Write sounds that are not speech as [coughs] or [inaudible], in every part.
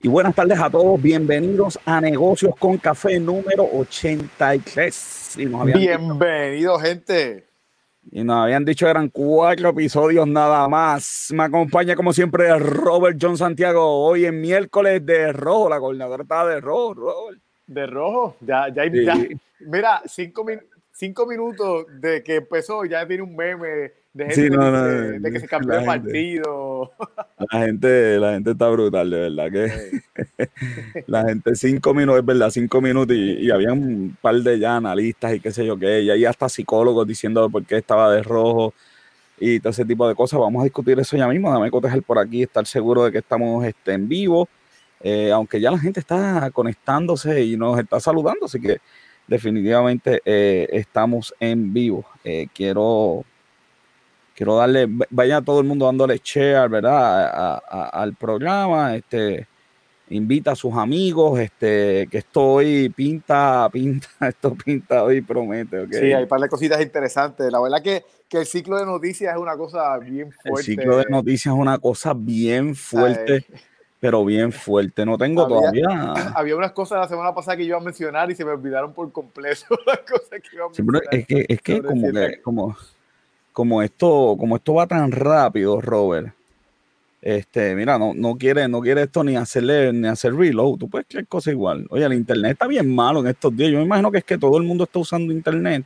Y buenas tardes a todos, bienvenidos a Negocios con Café número 83. Y Bienvenido, gente. Y nos habían dicho eran cuatro episodios nada más. Me acompaña como siempre Robert John Santiago. Hoy en miércoles de rojo, la coordinadora está de rojo, Robert. De rojo, ya, ya, ya. Mira, cinco, cinco minutos de que empezó, ya tiene un meme de gente de, que se [laughs] cambió el partido. [laughs] La gente, la gente está brutal, de verdad que [laughs] la gente cinco minutos, es verdad, cinco minutos y, había un par de ya analistas y qué sé yo qué, y ahí hasta psicólogos diciendo por qué estaba de rojo y todo ese tipo de cosas. Vamos a discutir eso ya mismo, dame cotejar por aquí, estar seguro de que estamos este, en vivo, eh, aunque ya la gente está conectándose y nos está saludando, así que definitivamente eh, estamos en vivo. Eh, quiero quiero darle, vaya todo el mundo dándole share, ¿verdad? al programa, este, invita a sus amigos, este, que esto hoy pinta, [laughs] pinta, esto pinta hoy, promete, ¿ok? Sí, hay un par de cositas interesantes. La verdad que, que el ciclo de noticias es una cosa bien fuerte. El ciclo de noticias es una cosa bien fuerte. pero bien fuerte. No tengo todavía. [clears throat] Había unas cosas la semana pasada que iba a mencionar y se me olvidaron por completo [laughs] las cosas que iba a mencionar. es que, es que como que, como, como esto, como esto va tan rápido, Robert, este, mira, no, no quiere, no quiere esto ni hacerle, ni hacer reload. Tú puedes creer cosas igual. Oye, el internet está bien malo en estos días. Yo me imagino que es que todo el mundo está usando internet.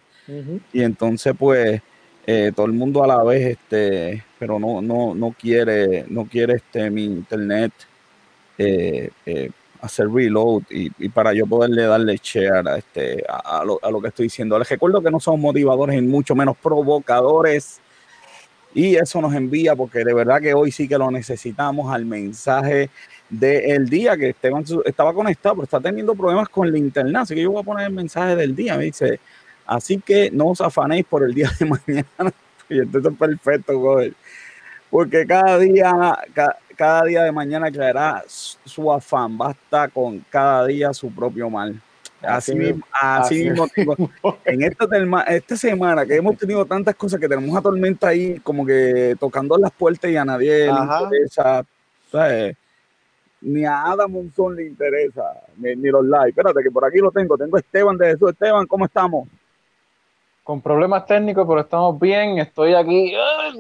Y entonces, pues, eh, todo el mundo a la vez, este, pero no, no, no quiere, no quiere este mi internet eh, eh, hacer reload y, para yo poderle darle share a, este, a, lo, a, lo, que estoy diciendo. Les recuerdo que no somos motivadores y mucho menos provocadores. Y eso nos envía, porque de verdad que hoy sí que lo necesitamos, al mensaje del día, que Esteban estaba conectado, pero está teniendo problemas con el internet. Así que yo voy a poner el mensaje del día. Me dice, así que no os afanéis por el día de [laughs] mañana. [laughs] y entonces perfecto, Porque cada día, día de mañana traerá su afán, basta con cada día su propio mal. Así, mismo, así, mismo, en esta, esta semana que hemos tenido tantas cosas que tenemos a tormenta ahí como que tocando las puertas y a nadie le interesa, ni a Adam Monzón le interesa, ni, los likes. Espérate que por aquí lo tengo, tengo a Esteban de Jesús. Esteban, ¿cómo estamos? Con problemas técnicos, pero estamos bien, estoy aquí,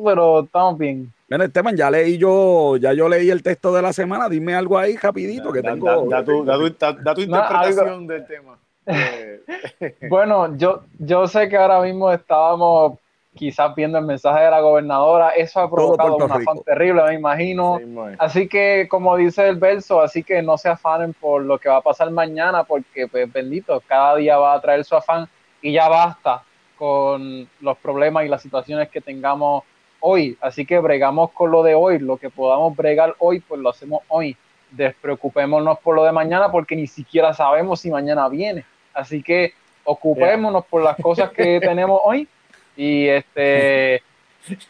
pero estamos bien. Bueno, Esteban, ya leí yo, ya yo leí el texto de la semana. Dime algo ahí rapidito que tengo. Da, tu, [laughs] interpretación del tema. [laughs] bueno, yo, yo sé que ahora mismo estábamos quizás viendo el mensaje de la gobernadora. Eso ha provocado una afán terrible, me imagino. así que, como dice el verso, así que no se afanen por lo que va a pasar mañana, porque, pues, bendito, cada día va a traer su afán y ya basta con los problemas y las situaciones que tengamos hoy, así que bregamos con lo de hoy, lo que podamos bregar hoy, pues lo hacemos hoy. Despreocupémonos por lo de mañana porque ni siquiera sabemos si mañana viene. Así que ocupémonos por las cosas que [laughs] tenemos hoy y este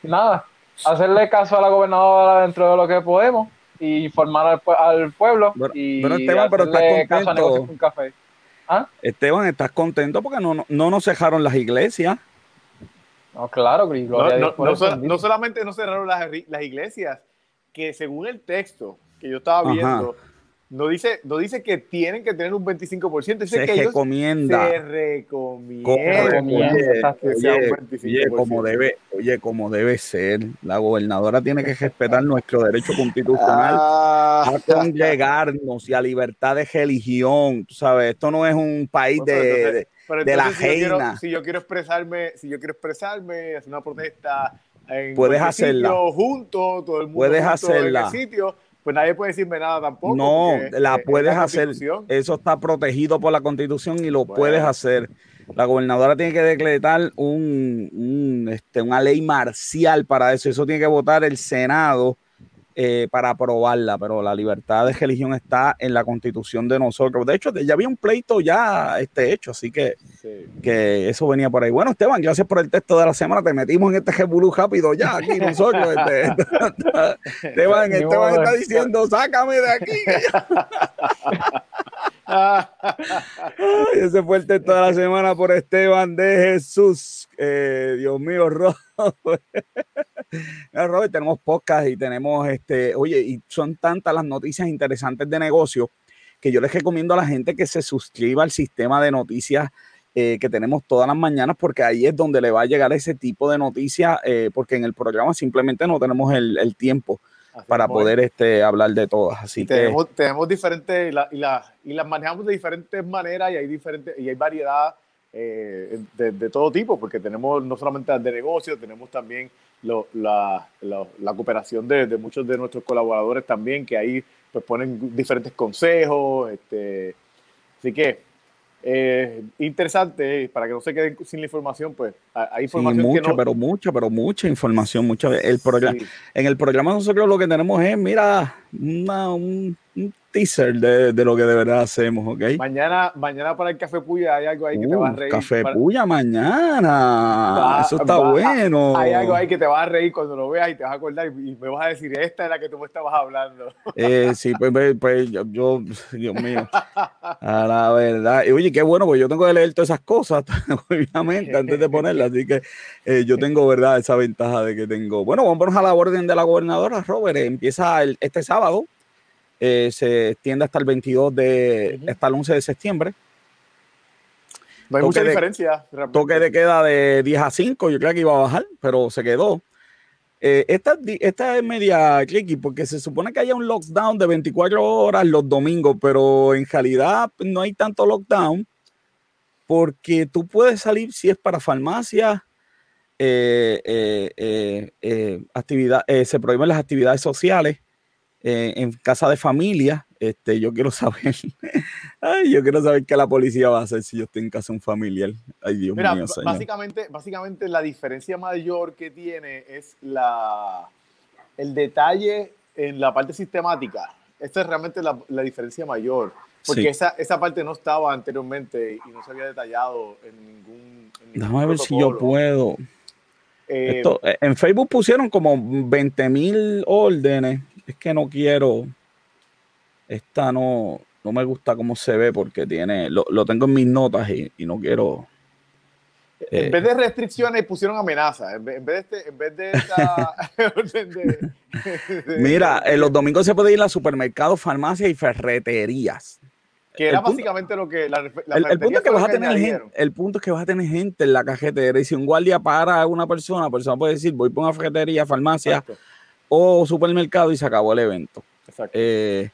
nada, hacerle caso a la gobernadora dentro de lo que podemos y informar al, pueblo y Esteban, pero estás contento. café. ¿Ah? Esteban, ¿estás contento porque no, no nos cejaron las iglesias? No, claro, no, solamente no cerraron las, las, iglesias, que según el texto que yo estaba viendo, no dice, no dice que tienen que tener un 25%, dice se que recomienda. se recomienda. Oye, como debe, oye, como debe ser. La gobernadora tiene que respetar nuestro derecho constitucional ah. a congregarnos y a libertad de religión. Tú sabes, esto no es un país de de la si Yo quiero, si yo quiero expresarme, si yo quiero expresarme, hacer una protesta en puedes hacerla sitio, junto, todo el mundo puedes hacerla. en el sitio, pues nadie puede decirme nada tampoco. No, la puedes hacer. Eso está protegido por la Constitución y lo puedes hacer. La gobernadora tiene que decretar un, un, este, una ley marcial para eso. Eso tiene que votar el Senado eh, para aprobarla, pero la libertad de religión está en la constitución de nosotros. De hecho, ya había un pleito ya este hecho, así que, que eso venía por ahí. Bueno, Esteban, gracias por el texto de la semana. Te metimos en este jebulú rápido ya aquí nosotros. Este, [laughs] Esteban, Esteban está diciendo, sácame de aquí. [laughs] ese fue el texto de la semana por Esteban de Jesús. Eh, Dios mío. Robert, tenemos podcast y tenemos este, oye, y son tantas las noticias interesantes de negocio que yo les recomiendo a la gente que se suscriba al sistema de noticias eh, que tenemos todas las mañanas, porque ahí es donde le va a llegar ese tipo de noticias, eh, porque en el programa simplemente no tenemos el, tiempo para poder este, hablar de todas. Así tenemos, tenemos diferentes y, y las manejamos de diferentes maneras y hay diferentes y hay variedad eh, de, todo tipo, porque tenemos no solamente de negocios, tenemos también la, la, cooperación de, de, muchos de nuestros colaboradores también, que ahí pues ponen diferentes consejos. Este, así que eh, interesante, para que no se queden sin la información, pues hay información. mucha, pero mucha, pero mucha información. Mucha, el programa, En el programa nosotros lo que tenemos es, mira, un, teaser de, de, lo que de verdad hacemos, ¿ok? Mañana, mañana para el Café Puya hay algo ahí que te va a uh, reír. Café Puya mañana. Eso está bueno. Hay algo ahí que te va a reír cuando lo veas y te vas a acordar y, me vas a decir, esta es la que tú me estabas hablando. Eh, sí, pues, pues, pues yo, Dios mío, a la verdad. Y oye, qué bueno, pues yo tengo que leer todas esas cosas, [laughs] obviamente, antes de ponerlas, así que eh, yo tengo, ¿verdad? Esa ventaja de que tengo. Bueno, vamos a la orden de la gobernadora, Robert. Empieza el, este sábado eh, se extiende hasta el 22 de, hasta el 11 de septiembre. No hay mucha diferencia. Toque de queda de 10 a 5, yo creo que iba a bajar, pero se quedó. Eh, esta, esta, es media tricky porque se supone que haya un lockdown de 24 horas los domingos, pero en realidad no hay tanto lockdown porque tú puedes salir si es para farmacia, eh, actividad, se prohíben las actividades sociales eh, en casa de familia, este, yo quiero [laughs] saber, ay, yo quiero saber qué la policía va a hacer si yo estoy en casa de un familiar. Ay, Dios mío, Básicamente, básicamente la diferencia mayor que tiene es la, el detalle en la parte sistemática. Esta es realmente la, la diferencia mayor, porque esa, esa parte no estaba anteriormente y no se había detallado en ningún... Déjame ver si yo puedo. Eh, eh, en Facebook pusieron como 20 mil órdenes es que no quiero, esta no, no me gusta cómo se ve porque tiene, lo, tengo en mis notas y, no quiero. en vez de eh, restricciones pusieron amenazas. En vez, de, este, en vez de esta [laughs] Mira, en los domingos se puede ir a supermercados, farmacias y ferreterías. Que era básicamente lo que la, el, punto es que vas a tener gente, el punto es que vas a tener gente en la cajetera y si un guardia para a una persona, la persona puede decir voy por una ferretería, farmacia o supermercado y se acabó el evento. Eh,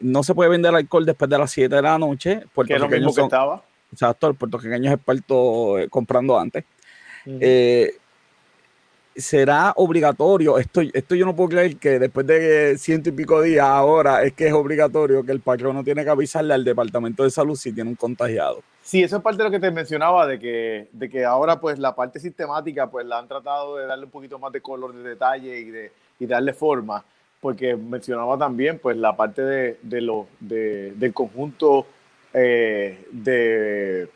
no se puede vender alcohol después de las 7 de la noche. Que es lo mismo que estaba. Exacto, el puertorriqueño es experto eh, comprando antes. Eh, será obligatorio, esto, esto yo no puedo creer que después de ciento y pico días ahora es que es obligatorio que el patrón no tiene que avisarle al departamento de salud si tiene un contagiado. Sí, eso es parte de lo que te mencionaba, de que, de que ahora pues la parte sistemática pues la han tratado de darle un poquito más de color, de detalle y de, y darle forma, porque mencionaba también pues la parte de, de lo, de, del conjunto eh, de,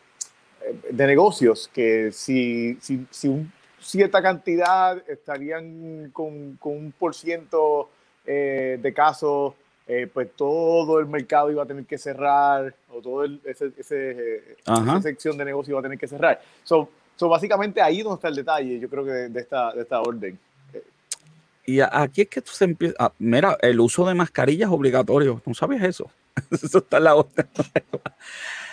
de, negocios, que si, si, si un, cierta cantidad estarían con, con un por ciento eh, de casos, eh, pues todo el mercado iba a tener que cerrar, o ese, esa sección de negocio iba a tener que cerrar. So, so básicamente ahí donde está el detalle, yo creo que de, esta, de esta orden. Y aquí es que tú se empieza. Ah, mira, el uso de mascarillas obligatorio. ¿No sabes eso? [laughs] eso está en la otra.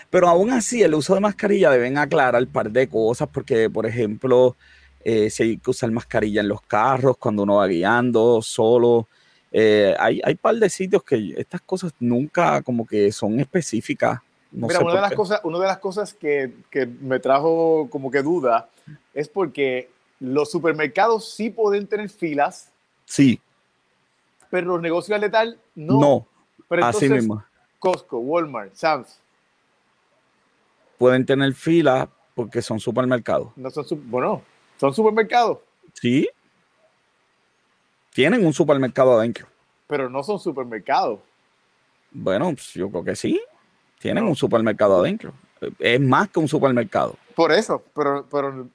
Pero aún así, el uso de mascarilla deben aclarar un par de cosas, porque, por ejemplo, eh, si hay que usar mascarilla en los carros cuando uno va guiando, solo. Eh, hay, hay par de sitios que estas cosas nunca como que son específicas. Mira, una, de las cosas, una de las cosas que, que me trajo como que duda es porque los supermercados sí pueden tener filas Sí. Pero los negocios letal no. No. Pero así mismo. Costco, Walmart, Sam's. Pueden tener fila porque son supermercados. No son, bueno, son supermercados. Sí. Tienen un supermercado adentro. Pero no son supermercados. Bueno, pues, yo creo que sí. Tienen un supermercado adentro. Es más que un supermercado. Por eso, pero, pero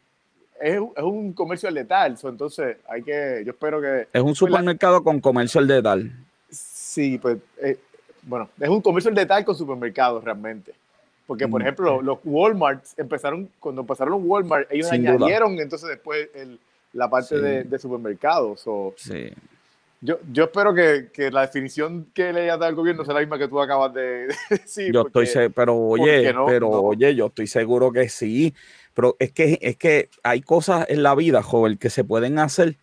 es, un comercio al letal, entonces hay que, yo espero que... Es un pues, supermercado con comercio al letal. Sí, pues, eh, bueno, es un comercio al letal con supermercados realmente. Porque, por mm, ejemplo, los Walmart empezaron, cuando empezaron los Walmart, ellos añadieron entonces después el, la parte de, supermercados. O, sí. Yo, yo espero que, que, la definición que le haya dado el gobierno sea la misma que tú acabas de, [laughs] decir. Yo estoy pero oye, pero oye, yo estoy seguro que sí. Pero es que, es que hay cosas en la vida, joven, que se pueden hacer,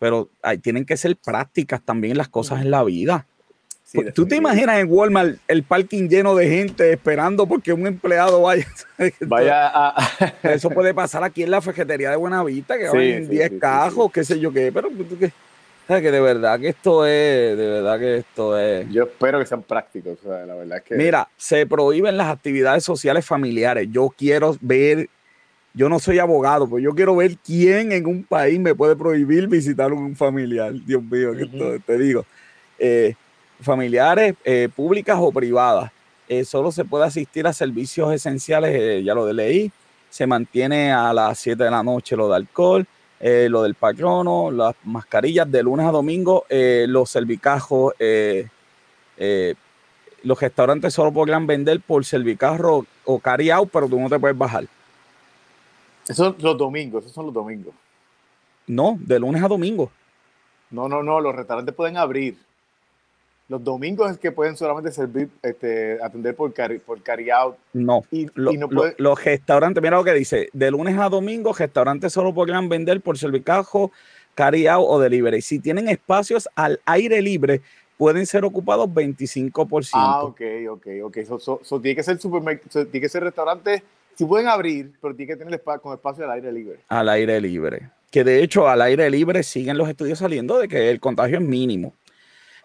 pero hay, tienen que ser prácticas también las cosas en la vida. Pues, ¿Tú te imaginas en Walmart el parking lleno de gente esperando porque un empleado vaya? [laughs] vaya a... Eso puede pasar aquí en la fejetería de Buenavista, que sí, en 10 cajos, qué sé yo qué, pero ¿sabes? que de verdad que esto es, de verdad que esto es... Yo espero que sean prácticos, la verdad es que... Mira, se prohíben las actividades sociales familiares. Yo quiero ver, yo no soy abogado, pero yo quiero ver quién en un país me puede prohibir visitar a un familiar. Dios mío, que esto, te digo. Eh, familiares, eh, públicas o privadas. Eh, solo se puede asistir a servicios esenciales, ya lo de leí. Se mantiene a las 7 de la noche lo de alcohol, lo del patrono, las mascarillas de lunes a domingo, los servicajos. los restaurantes solo podrán vender por servicarro o carry out, pero tú no te puedes bajar. Esos son los domingos, esos son los domingos. No, de lunes a domingo. No, no, no, los restaurantes pueden abrir. Los domingos es que pueden solamente servir, este, atender por carry, por carry out. No, y, no los restaurantes, mira lo que dice, de lunes a domingo, restaurantes solo podrán vender por servicajo, carry out o delivery. Si tienen espacios al aire libre, pueden ser ocupados 25%. Ah, ok, ok, ok. tiene que ser supermercado, tiene que ser restaurante, si pueden abrir, pero tiene que tener espacio, con espacio al aire libre. Al aire libre. Que de hecho, al aire libre siguen los estudios saliendo de que el contagio es mínimo.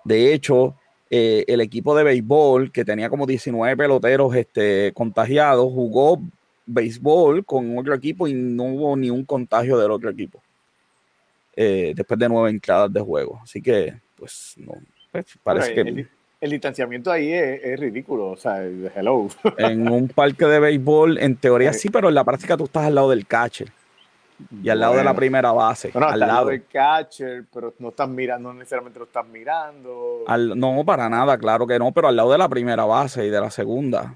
De hecho, eh, el equipo de béisbol, que tenía como 19 peloteros este, contagiados, jugó béisbol con otro equipo y no hubo ni un contagio del otro equipo. Eh, después de nueve entradas de juego. Así que, pues, no, pues, parece que... El, distanciamiento ahí es, ridículo, o sea, hello. [laughs] En un parque de béisbol, en teoría sí, pero en la práctica tú estás al lado del catcher. Y al lado de la primera base. al lado del catcher, pero no estás mirando, no necesariamente lo estás mirando. no, para nada, claro que no, pero al lado de la primera base y de la segunda.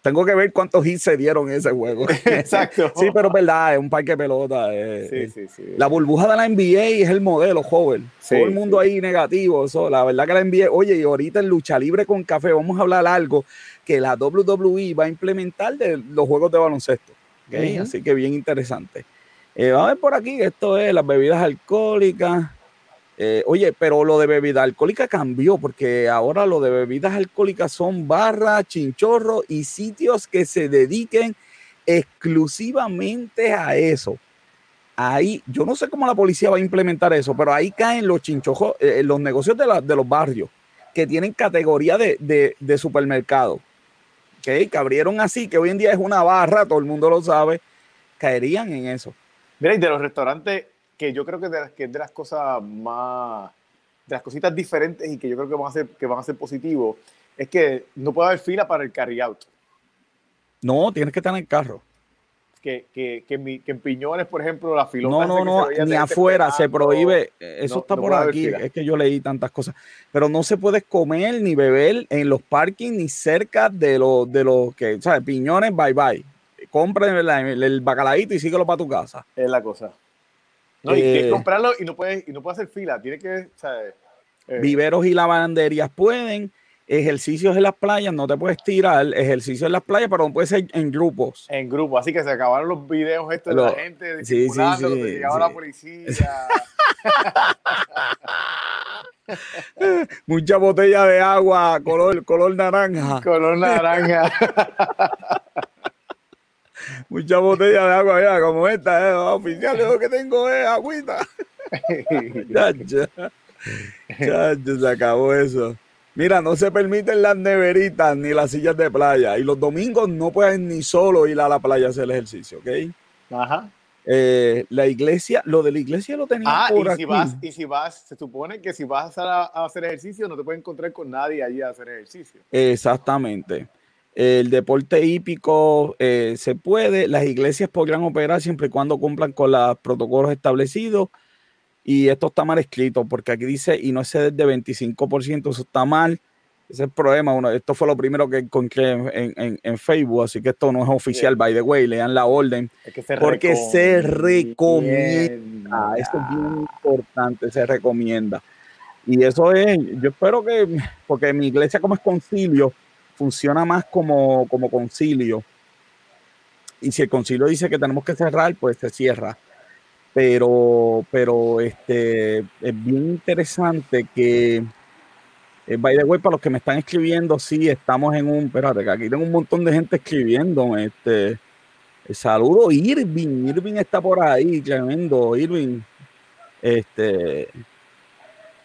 Tengo que ver cuántos hits se dieron en ese juego. [laughs] Exacto. sí, pero es verdad, es un parque de pelota. sí, sí, sí. La burbuja de la NBA es el modelo, joven. Todo el mundo ahí negativo. Eso, la verdad que la NBA, oye, y ahorita en lucha libre con café vamos a hablar algo que la WWE va a implementar de los juegos de baloncesto. Así que bien interesante. Eh, vamos a ver por aquí, esto es las bebidas alcohólicas. Eh, oye, pero lo de bebida alcohólica cambió porque ahora lo de bebidas alcohólicas son barras, chinchorros y sitios que se dediquen exclusivamente a eso. Ahí, yo no sé cómo la policía va a implementar eso, pero ahí caen los chinchojos, eh, los negocios de, los barrios que tienen categoría de, de supermercado que abrieron así, que hoy en día es una barra, todo el mundo lo sabe, caerían en eso. Mira, y de los restaurantes, que yo creo que, de las, que es de las cosas más, de las cositas diferentes y que yo creo que van a ser, que van a ser positivos, es que no puede haber fila para el carry out. No, tienes que estar en el carro que, que, que, en Piñones, por ejemplo, la filota. No, no, no, ni afuera se prohíbe. Eso está por aquí. Es que yo leí tantas cosas. Pero no se puede comer ni beber en los parkings ni cerca de los de los que, ¿sabes? Piñones, bye bye. Compra el, el bacalaíto y síguelo para tu casa. Es la cosa. No, y que eh, comprarlo y no puedes, y no puedes hacer fila. Tiene que, ¿sabes? Eh, viveros y lavanderías pueden ejercicios en las playas, no te puedes tirar, ejercicios en las playas, pero no puede ser en grupos. En grupos, así que se acabaron los videos estos de la gente sí, sí, sí, llegaba la policía. [laughs] Mucha botella de agua, color, color naranja. Color naranja. [laughs] Mucha botella de agua, ya, como esta, eh, oficial, lo que tengo es agüita. [laughs] ya, se acabó eso. Mira, no se permiten las neveritas ni las sillas de playa. Y los domingos no pueden ni solo ir a la playa a hacer el ejercicio, ¿ok? Ajá. Eh, la iglesia, lo de la iglesia lo tenía ah, por y aquí. Si vas, y si vas, se supone que si vas a, hacer ejercicio no te puedes encontrar con nadie allí a hacer ejercicio. Exactamente. El deporte hípico eh, se puede, las iglesias podrán operar siempre y cuando cumplan con los protocolos establecidos y esto está mal escrito porque aquí dice y no excede de 25%, eso está mal. Ese es el problema. Uno, esto fue lo primero que encontré en, Facebook, así que esto no es oficial, by the way. Lean la orden. porque se recomienda. Esto es bien importante, se recomienda. Y eso es, yo espero que, porque mi iglesia como es concilio, funciona más como, como concilio. Y si el concilio dice que tenemos que cerrar, pues se cierra. Pero, pero este, es bien interesante que eh, by the way, para los que me están escribiendo, sí, estamos en un. Espérate, que aquí tengo un montón de gente escribiendo. Este, eh, saludo Irving. Irving está por ahí, tremendo. Irving. Este.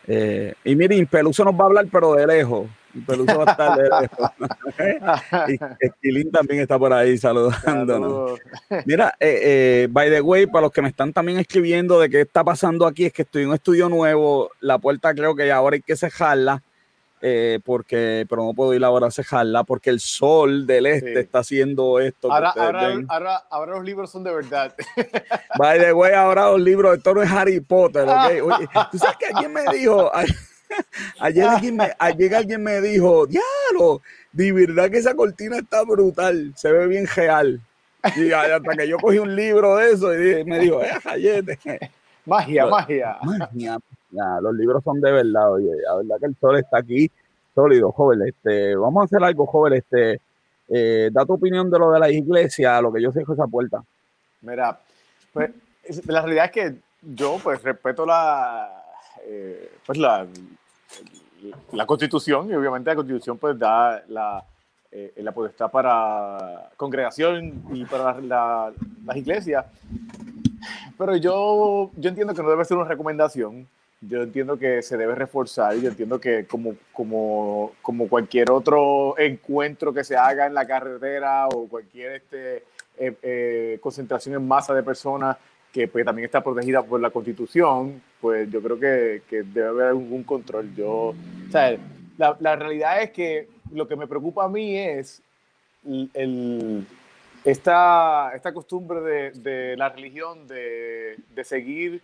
Eh, y miren, Peluso nos va a hablar, pero de lejos. Peluso va a estar de lejos. [laughs] y Esquilín también está por ahí saludándonos. Mira, by the way, para los que me están también escribiendo de qué está pasando aquí, es que estoy en un estudio nuevo. La puerta creo que ahora hay que cerrarla eh, porque, pero no puedo ir ahora a cejarla porque el sol del este está haciendo esto. Ahora, ahora, ahora, los libros son de verdad. By the way, ahora los libros, esto no es Harry Potter, ¿ok? [laughs] Tú sabes que alguien me dijo, ayer alguien me, ayer alguien me dijo, diablo, de verdad que esa cortina está brutal, se ve bien real. Y hasta que yo cogí un libro de eso y me dijo, eh, [laughs] Magia, magia. Magia, los libros son de verdad, oye, la verdad que el sol está aquí sólido, joven. Este, vamos a hacer algo, joven. Este, eh, da tu opinión de lo de la iglesia, lo que yo sé es esa puerta. Mira, pues la realidad es que yo pues respeto la, eh, pues la, la constitución y obviamente la constitución pues da la, eh, la potestad para congregación y para las iglesias. Pero yo, yo entiendo que no debe ser una recomendación yo entiendo que se debe reforzar, yo entiendo que como, como, como cualquier otro encuentro que se haga en la carretera o cualquier este, eh, eh, concentración en masa de personas que pues, también está protegida por la constitución, pues yo creo que, que debe haber algún control. Yo, o la, la, realidad es que lo que me preocupa a mí es el, esta, esta costumbre de, de la religión de, de seguir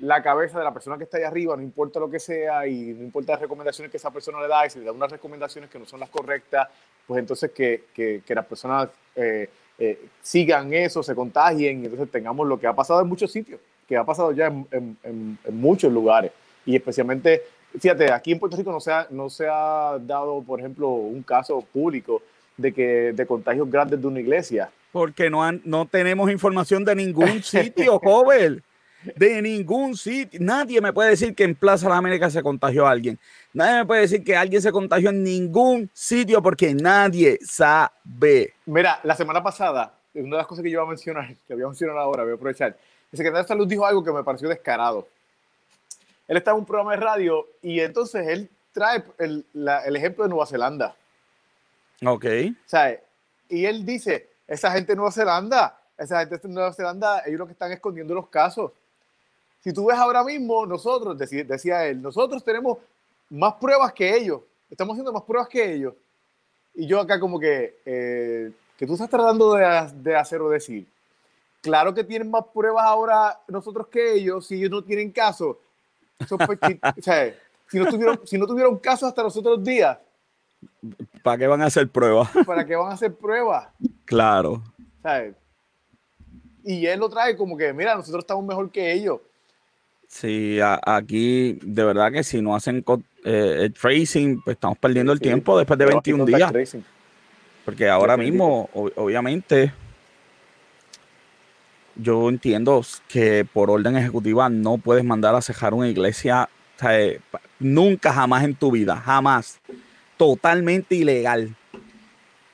la cabeza de la persona que está ahí arriba, no importa lo que sea y no importa las recomendaciones que esa persona le da, y si le da unas recomendaciones que no son las correctas, pues entonces que, que, que las personas eh, eh, sigan eso, se contagien y entonces tengamos lo que ha pasado en muchos sitios, que ha pasado ya en, en, en, muchos lugares y especialmente, fíjate, aquí en Puerto Rico no se ha, no se ha dado, por ejemplo, un caso público de, que, de contagios grandes de una iglesia. Porque no, han, no tenemos información de ningún [laughs] sitio, joven de ningún sitio. Nadie me puede decir que en Plaza de la América se contagió a alguien. Nadie me puede decir que alguien se contagió en ningún sitio porque nadie sabe. Mira, la semana pasada, una de las cosas que yo iba a mencionar, [laughs] que voy a mencionar ahora, voy a aprovechar. El secretario de Salud dijo algo que me pareció descarado. Él estaba en un programa de radio y entonces él trae el, el ejemplo de Nueva Zelanda. Ok. ¿Sabe? Y él dice, esa gente de Nueva Zelanda, esa gente de Nueva Zelanda, ellos lo que están escondiendo los casos si tú ves ahora mismo, nosotros, decía, él, nosotros tenemos más pruebas que ellos, estamos haciendo más pruebas que ellos. Y yo acá como que, eh, que tú estás tratando de, de, hacer o decir. Claro que tienen más pruebas ahora nosotros que ellos, si ellos no tienen caso. [laughs] o sea, si, no tuvieron, si no tuvieron caso hasta los otros días. ¿Para qué van a hacer pruebas? [laughs] ¿Para qué van a hacer pruebas? Claro. Y él lo trae como que, mira, nosotros estamos mejor que ellos. Sí, aquí de verdad que si no hacen eh, el tracing, pues estamos perdiendo el tiempo después de 21 días. Porque ahora mismo, obviamente, yo entiendo que por orden ejecutiva no puedes mandar a cejar una iglesia eh, nunca, jamás en tu vida, jamás. Totalmente ilegal.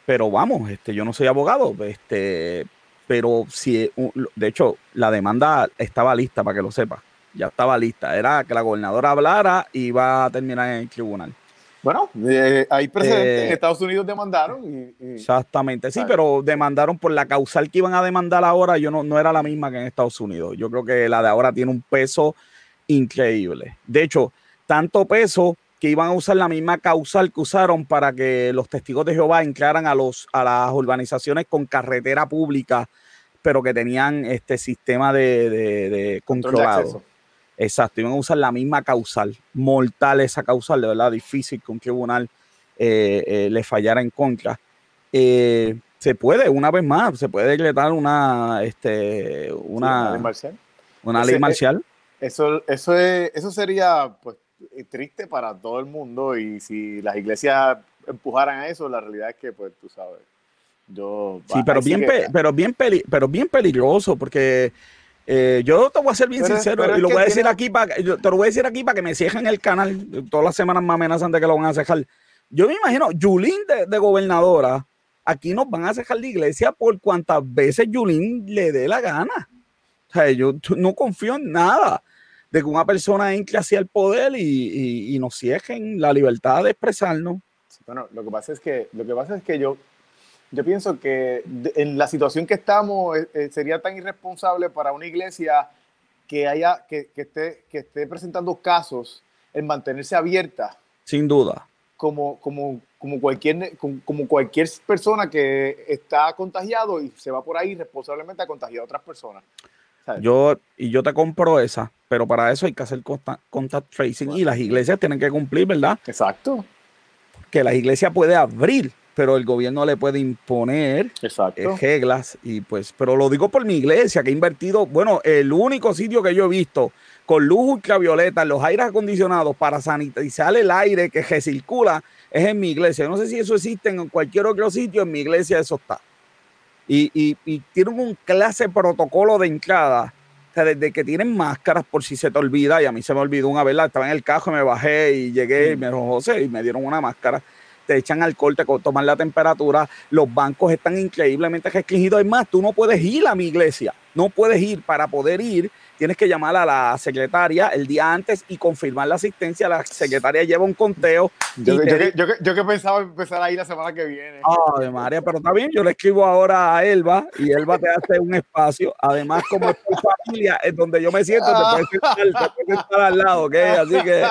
Pero vamos, este, yo no soy abogado, este, pero si, de hecho, la demanda estaba lista para que lo sepas ya estaba lista. Era que la gobernadora hablara y iba a terminar en el tribunal. Bueno, eh, hay precedentes. en eh, Estados Unidos demandaron. Y, exactamente, sí, pero demandaron por la causal que iban a demandar ahora. Yo no, no era la misma que en Estados Unidos. Yo creo que la de ahora tiene un peso increíble. De hecho, tanto peso que iban a usar la misma causal que usaron para que los testigos de Jehová entraran a, los, a las urbanizaciones con carretera pública, pero que tenían este sistema de, de, controlado. Exacto, iban a usar la misma causal, mortal esa causal, de verdad, difícil que un tribunal le fallara en contra. se puede, una vez más, se puede decretar una, este, una, ley marcial. Una ley marcial. Eso, eso, es, eso sería pues, triste para todo el mundo y si las iglesias empujaran a eso, la realidad es que, pues, tú sabes, yo... Sí, pero bien, pero, bien pero bien peligroso porque... Eh, yo te voy a ser bien sincero y lo voy a decir aquí para te lo voy a decir aquí para que me cierren el canal. Todas las semanas me amenazan de que lo van a cejar. Yo me imagino, Yulín de, gobernadora, aquí nos van a cejar la iglesia por cuantas veces Yulín le dé la gana. O sea, yo no confío en nada de que una persona entre hacia el poder y, y, nos cierren la libertad de expresarnos. Bueno, lo que pasa es que, lo que, pasa es que yo, yo pienso que en la situación que estamos eh, eh, sería tan irresponsable para una iglesia que, haya, que, que, esté, que esté presentando casos en mantenerse abierta. Sin duda. Como, como, como, cualquier, como, cualquier persona que está contagiado y se va por ahí responsablemente a contagiar a otras personas. Yo, y yo te compro esa, pero para eso hay que hacer contact, tracing y las iglesias tienen que cumplir, ¿verdad? Exacto. Que la iglesia puede abrir, pero el gobierno le puede imponer eh, reglas y pues, pero lo digo por mi iglesia que ha invertido, bueno, el único sitio que yo he visto con luz ultravioleta, los aires acondicionados para sanitizar el aire que circula es en mi iglesia. no sé si eso existe en cualquier otro sitio, en mi iglesia eso está y, y, tienen un clase protocolo de entrada. O sea, desde que tienen máscaras por si se te olvida, y a mí se me olvidó una vez, estaba en el cajo y me bajé y llegué y me dijo José y me dieron una máscara. Te echan alcohol, te toman la temperatura, los bancos están increíblemente restringidos. Es más, tú no puedes ir a mi iglesia, no puedes ir para poder ir tienes que llamar a la secretaria el día antes y confirmar la asistencia. La secretaria lleva un conteo. Yo, que, pensaba empezar ahí la semana que viene. Ay, María, pero está bien. Yo le escribo ahora a Elba y Elba te hace un espacio. Además, como es tu familia, es donde yo me siento, te puedes estar, al lado, ¿ok? Así que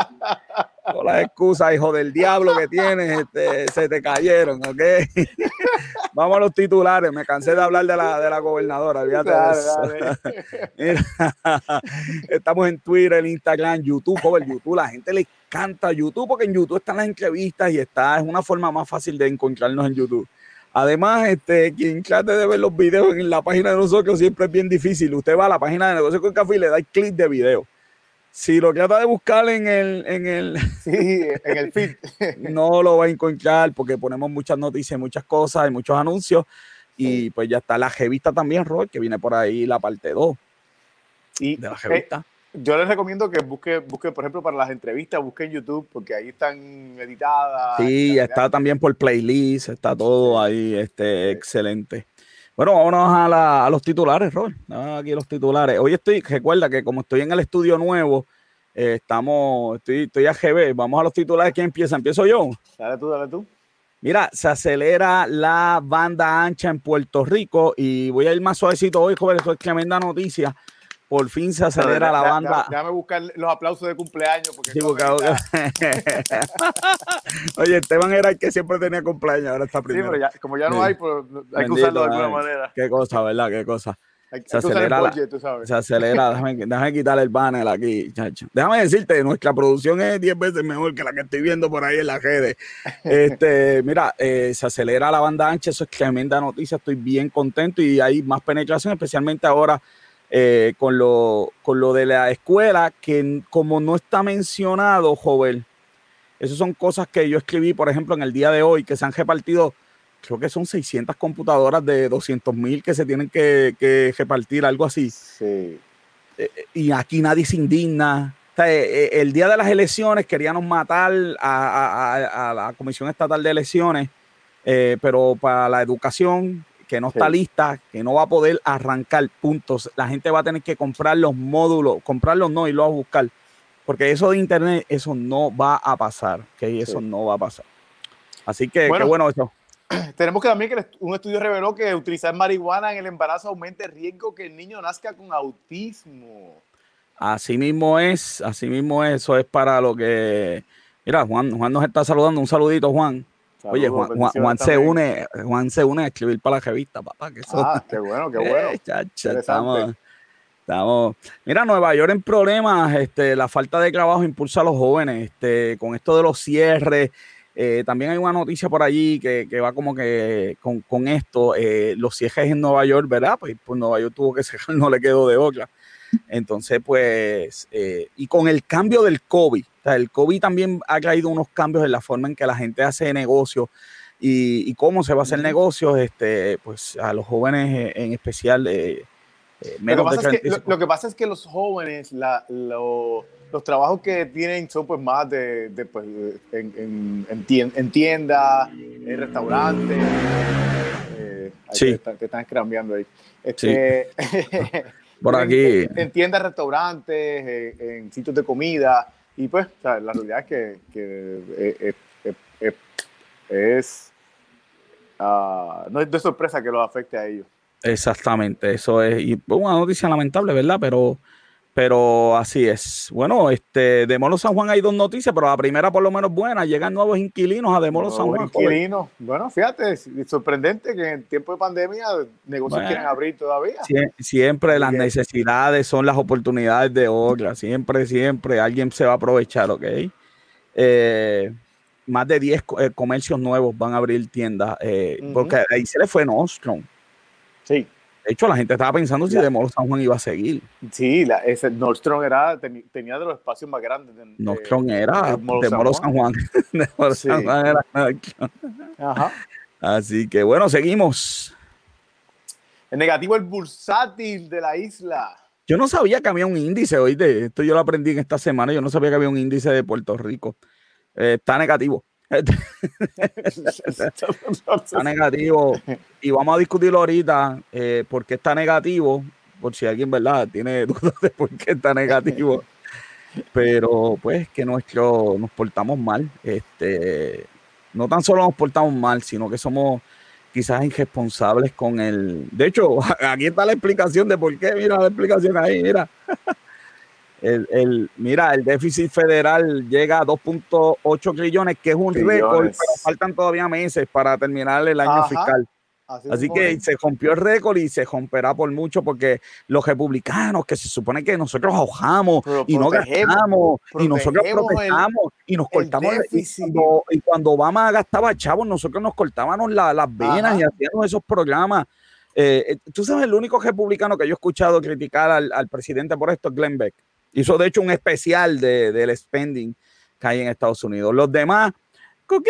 todas las excusas, hijo del diablo que tienes, este, se te cayeron, ¿ok? [laughs] Vamos a los titulares. Me cansé de hablar de la, de la gobernadora. [laughs] estamos en Twitter, Instagram, YouTube, joven, YouTube. La gente le encanta YouTube porque en YouTube están las entrevistas y está, es una forma más fácil de encontrarnos en YouTube. Además, este, quien trate de ver los videos en la página de nosotros siempre es bien difícil. Usted va a la página de Negocio con Café y le da clic de video si lo trata de buscar en el, en el, [laughs] en el feed, [laughs] no lo va a encontrar porque ponemos muchas noticias, muchas cosas y muchos anuncios. Y pues ya está la revista también, Roy, que viene por ahí la parte 2 y, de la revista. Eh, yo les recomiendo que busque, busque, por ejemplo, para las entrevistas, busquen YouTube, porque ahí están editadas. Sí, está también por playlist, está todo ahí, este, excelente. Bueno, vámonos a, los titulares, Robert. Aquí los titulares. Hoy estoy, recuerda que como estoy en el estudio nuevo, eh, estamos, estoy, estoy a GB. Vamos a los titulares. ¿Quién empieza? ¿Empiezo yo? Dale tú, dale tú. Mira, se acelera la banda ancha en Puerto Rico y voy a ir más suavecito hoy, joven. Esto es tremenda noticia por fin se acelera la banda. Déjame buscar los aplausos de cumpleaños. Porque sí, [laughs] Oye, Esteban era el que siempre tenía cumpleaños, ahora está primero. Sí, pero ya, como ya no hay, pues hay que usarlo de alguna manera. Qué cosa, ¿verdad? Qué cosa. se, acelera la, se acelera, déjame, déjame, quitar el banner aquí, chacho. Déjame decirte, nuestra producción es 10 veces mejor que la que estoy viendo por ahí en las redes. Este, [laughs] mira, eh, se acelera la banda ancha, eso es tremenda noticia, estoy bien contento y hay más penetración, especialmente ahora eh, con, lo, con lo de la escuela, que como no está mencionado, joven, esas son cosas que yo escribí, por ejemplo, en el día de hoy, que se han repartido, creo que son 600 computadoras de 200 mil que se tienen que, repartir, algo así. Sí. Eh, y aquí nadie se indigna. Eh, el día de las elecciones queríamos matar a, la Comisión Estatal de Elecciones, pero para la educación que no está lista, que no va a poder arrancar puntos. La gente va a tener que comprar los módulos, comprarlos no y luego a buscar. Porque eso de internet, eso no va a pasar, que eso no va a pasar. Así que, qué bueno eso. [clears throat] Tenemos que también que un estudio reveló que utilizar marihuana en el embarazo aumenta el riesgo que el niño nazca con autismo. Así mismo es, así mismo eso es para lo que... Mira, Juan, Juan nos está saludando, un saludito Juan. Oye, Juan, se une, Juan se une a escribir para la revista, papá. Que eso, ah, qué bueno, qué bueno. [laughs] estamos, estamos. Mira, Nueva York en problemas, este, la falta de trabajo impulsa a los jóvenes, este, con esto de los cierres, Eh, también hay una noticia por allí que, va como que con, esto, eh, los cierres en Nueva York, ¿verdad? Pues, pues, Nueva York tuvo que cerrar, [laughs] no le quedó de otra. Entonces, pues, eh, y con el cambio del COVID, o sea, el COVID también ha traído unos cambios en la forma en que la gente hace negocio y, cómo se va a hacer negocio, este, pues a los jóvenes en especial. lo, que pasa es que, lo, que pasa es que los jóvenes, la, lo, los trabajos que tienen son pues más de, pues, en, en, en, tiendas, en restaurantes. Eh, sí. Que están, cambiando ahí. Este, [laughs] [laughs] Por aquí. En, tiendas, restaurantes, en, sitios de comida. Y pues, la realidad es que, que eh, eh, es. Uh, no es de sorpresa que los afecte a ellos. Exactamente, eso es. Y una noticia lamentable, ¿verdad? Pero pero así es. Bueno, este, de Molo San Juan hay dos noticias, pero la primera por lo menos buena. Llegan nuevos inquilinos a De Molo San Juan. Inquilinos. Bueno, fíjate, es sorprendente que en tiempo de pandemia negocios quieren abrir todavía. siempre las necesidades son las oportunidades de otra. Siempre, siempre alguien se va a aprovechar, ¿ok? Eh, más de 10 eh, comercios nuevos van a abrir tiendas, eh, porque ahí se le fue Nostrum. Sí. De hecho, la gente estaba pensando si Demolo San Juan iba a seguir. Sí, ese Nordstrom era, tenía de los espacios más grandes. De, Nordstrom era San Juan. San Juan [laughs] era Ajá. Así que bueno, seguimos. El negativo, el bursátil de la isla. Yo no sabía que había un índice, oíste, esto yo lo aprendí en esta semana, yo no sabía que había un índice de Puerto Rico. Eh, está negativo. Está [laughs] negativo. Y vamos a discutirlo ahorita eh, por qué está negativo, por si alguien, ¿verdad?, tiene [laughs] dudas de por qué está negativo. Pero pues que nuestro, nos portamos mal. Este, no tan solo nos portamos mal, sino que somos quizás irresponsables con el... De hecho, [laughs] aquí está la explicación de por qué. Mira la explicación ahí, mira. El, mira, el déficit federal llega a 2.8 trillones, que es un récord, pero faltan todavía meses para terminar el año fiscal. Así, que se rompió el récord y se romperá por mucho porque los republicanos que se supone que nosotros ahojamos y no gastamos y nosotros protestamos y nos cortamos y cuando, y cuando, Obama gastaba chavos nosotros nos cortábamos las venas y hacíamos esos programas. Eh, eh, tú sabes, el único republicano que yo he escuchado criticar al, al presidente por esto es Glenn Beck. Hizo de hecho un especial de, del spending que hay en Estados Unidos. Los demás, cookie,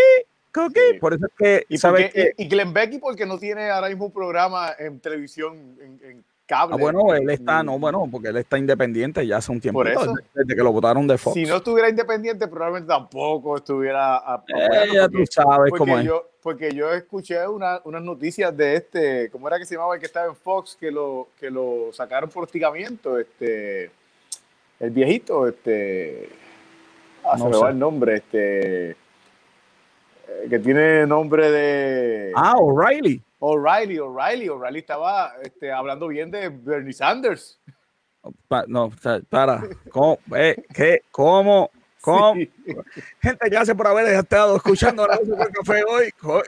cookie. Por eso es que. Y, ¿sabes y Glenn Becky, porque no tiene ahora mismo un programa en televisión, en, cable. Ah, bueno, él está, no, bueno, porque él está independiente ya hace un tiempo. Desde, que lo votaron de Fox. Si no estuviera independiente, probablemente tampoco estuviera. A, eh, ya tú sabes cómo es. Yo, porque yo escuché una, unas noticias de este, ¿cómo era que se llamaba el que estaba en Fox? Que lo, que lo sacaron por hostigamiento, este el viejito, este, ah, se me va el nombre, este, eh, que tiene nombre de... Ah, O'Reilly. O'Reilly, O'Reilly, O'Reilly estaba este, hablando bien de Bernie Sanders. no, para, ¿cómo? Eh, ¿Qué? ¿Cómo? ¿Cómo? Gente, gracias por haber estado escuchando la música café hoy. ¿Cómo,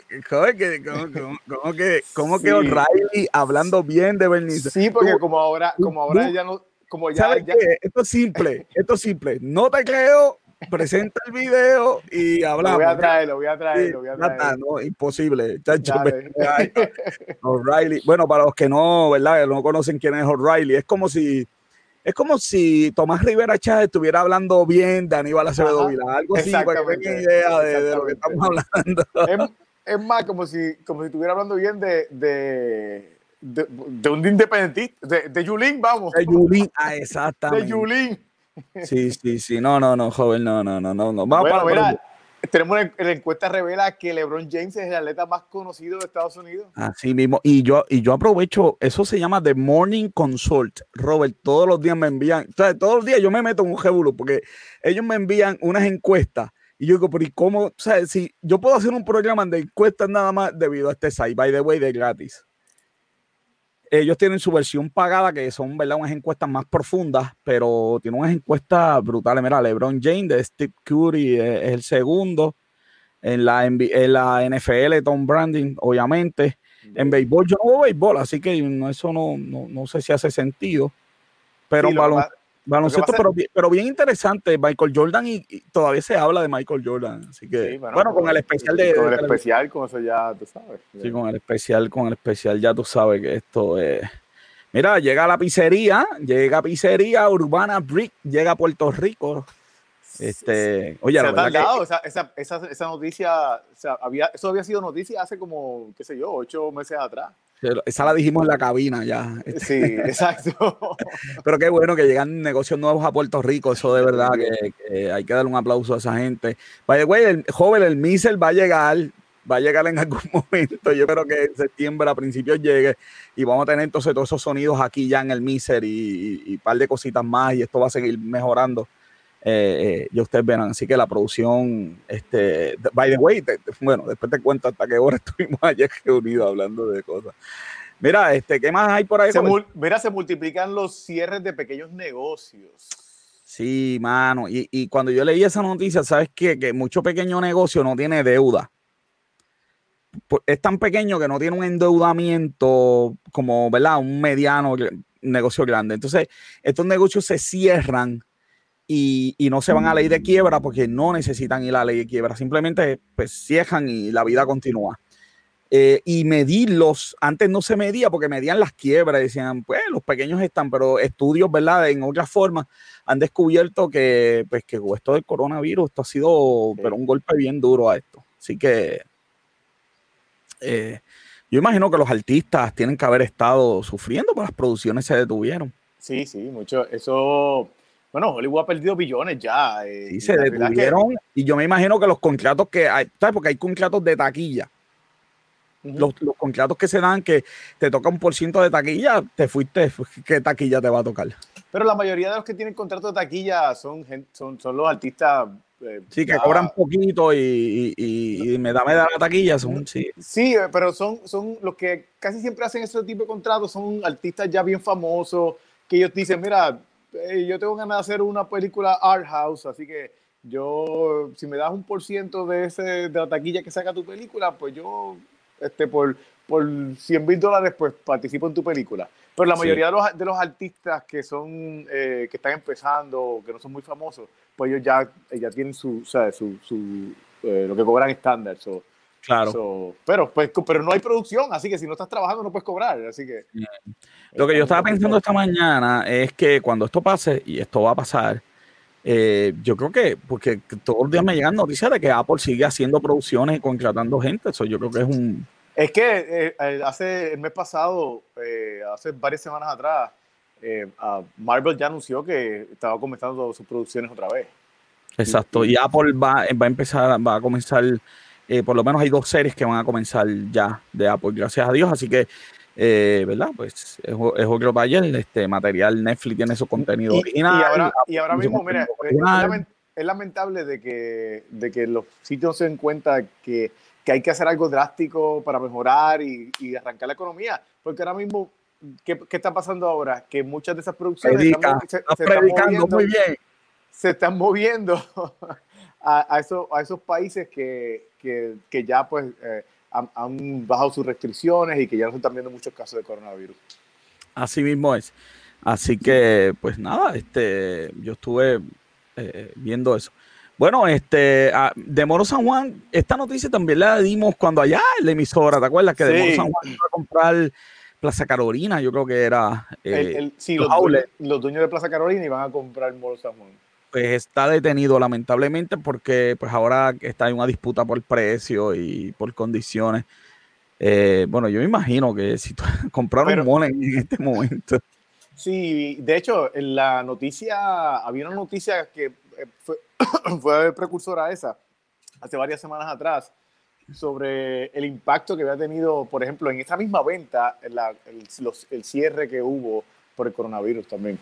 que, cómo, que, cómo que O'Reilly hablando bien de Bernie Sanders? Sí, porque como ahora, como ahora ya no como ya, Esto es simple, esto es simple. No te creo, presenta el video y hablamos. Lo voy a traer, lo voy a traer, lo voy a traer. no, imposible. O'Reilly. Bueno, para los que no, ¿verdad? No conocen quién es O'Reilly, es como si es como si Tomás Rivera Chávez estuviera hablando bien de Aníbal Acevedo Vila, algo así, para que tengan idea de, lo que estamos hablando. Es, es, más, como si, como si estuviera hablando bien de, de de, un independentista, de, de Yulín, vamos. De Yulín, ah, exactamente. De Yulín. Sí, sí, sí, no, no, no, joven, no, no, no, no. Vamos para, tenemos la, encuesta revela que LeBron James es el atleta más conocido de Estados Unidos. Así mismo, y yo, y yo aprovecho, eso se llama The Morning Consult. Robert, todos los días me envían, o sea, todos los días yo me meto en un jebulo porque ellos me envían unas encuestas y yo digo, pero ¿y cómo? O sea, si yo puedo hacer un programa de encuestas nada más debido a este site, by the way, de gratis. Ellos tienen su versión pagada, que son ¿verdad? unas encuestas más profundas, pero tienen unas encuestas brutales. Mira, LeBron James de Steve Curry es, el segundo. En la, en la NFL, Tom Branding, obviamente. En béisbol, yo no veo béisbol, así que eso no, no, sé si hace sentido. Pero lo, Baloncesto, pero, pero bien interesante. Michael Jordan y, todavía se habla de Michael Jordan. Así que, bueno, con el especial de. Con el especial, con eso ya tú sabes. Sí, con el especial, con el especial ya tú sabes que esto es. Mira, llega la pizzería, llega pizzería Urbana Brick, llega a Puerto Rico. Este, oye, se ha esa, esa, esa, esa, noticia, o sea, había, eso había sido noticia hace como, qué sé yo, ocho meses atrás. Esa la dijimos en la cabina ya. Este. Sí, [laughs] exacto. [laughs] Pero qué bueno que llegan negocios nuevos a Puerto Rico. Eso de verdad que, hay que dar un aplauso a esa gente. Vaya, güey, el joven, el Miser va a llegar, va a llegar en algún [laughs] momento. Yo espero que en septiembre a principios llegue y vamos a tener entonces todos esos sonidos aquí ya en el Miser y un par de cositas más y esto va a seguir mejorando. Eh, eh, ya ustedes verán. Así que la producción, este, by the way, bueno, después te cuento hasta qué hora [laughs] estuvimos ayer reunidos hablando de cosas. Mira, este, ¿qué más hay por ahí? Se mira, se multiplican los cierres de pequeños negocios. Sí, mano. Y, cuando yo leí esa noticia, ¿sabes qué? Que mucho pequeño negocio no tiene deuda. Es tan pequeño que no tiene un endeudamiento como, ¿verdad? Un mediano negocio grande. Entonces, estos negocios se cierran y, no se van a ley de quiebra porque no necesitan ir a la ley de quiebra, simplemente pues cierran y la vida continúa. Eh, y medirlos, antes no se medía porque medían las quiebras, decían, pues los pequeños están, pero estudios, ¿verdad? En otras formas han descubierto que, pues, que esto del coronavirus, esto ha sido, pero un golpe bien duro a esto. Así que eh, yo imagino que los artistas tienen que haber estado sufriendo, porque las producciones se detuvieron. Sí, sí, mucho. Eso bueno, Hollywood ha perdido billones ya. Eh, sí, se detuvieron. Y yo me imagino que los contratos que hay, ¿sabes? Porque hay contratos de taquilla. los, contratos que se dan, que te toca un por ciento de taquilla, te fuiste, ¿qué taquilla te va a tocar? Pero la mayoría de los que tienen contratos de taquilla son, son, son los artistas. Eh, sí, que cobran poquito y, y, me da me da la taquilla. Son, sí. sí, pero son, son los que casi siempre hacen ese tipo de contratos, son artistas ya bien famosos, que ellos dicen, mira, yo tengo ganas de hacer una película art house, así que yo, si me das un por ciento de, ese, de la taquilla que saca tu película, pues yo, este, por, por 100 mil dólares, pues participo en tu película. Pero la mayoría de, los, de, los, artistas que son, eh, que están empezando, que no son muy famosos, pues ellos ya, ya tienen su, sea, su, su eh, lo que cobran estándar. Claro. pero, pues, pero no hay producción, así que si no estás trabajando no puedes cobrar. Así que. Lo que yo estaba pensando esta mañana es que cuando esto pase, y esto va a pasar, eh, yo creo que, porque todos los días me llegan noticias de que Apple sigue haciendo producciones y contratando gente. Eso yo creo que es un. Es que eh, eh, hace el mes pasado, hace varias semanas atrás, Marvel ya anunció que estaba comenzando sus producciones otra vez. Exacto. Y, Apple va, va a empezar, va a comenzar eh, por lo menos hay dos series que van a comenzar ya de Apple, gracias a Dios. Así que, eh, ¿verdad? Pues es, es otro taller. Este material Netflix tiene su contenido y, original. Y ahora, y ahora mismo, mira, es, lamentable de que, de que los sitios se den cuenta que, que hay que hacer algo drástico para mejorar y, y arrancar la economía. Porque ahora mismo, ¿qué, ¿qué, está pasando ahora? Que muchas de esas producciones se, están moviendo, muy bien. Se están moviendo [laughs] a, a, eso, a esos países que, que, ya pues eh, han, bajado sus restricciones y que ya no se están viendo muchos casos de coronavirus. Así mismo es. Así que, pues nada, este, yo estuve eh, viendo eso. Bueno, este, de Moro San Juan, esta noticia también la dimos cuando allá en la emisora, ¿te acuerdas? Que de Moro San Juan iba a comprar Plaza Carolina, yo creo que era. Eh, sí, los, los, dueños de Plaza Carolina iban a comprar Moro San Juan pues está detenido lamentablemente porque pues ahora está en una disputa por precio y por condiciones. Eh, bueno, yo me imagino que si [laughs] compraron un en este momento. Sí, de hecho, en la noticia, había una noticia que eh, fue, [coughs] fue precursora a esa, hace varias semanas atrás, sobre el impacto que había tenido, por ejemplo, en esta misma venta, el, el cierre que hubo por el coronavirus también.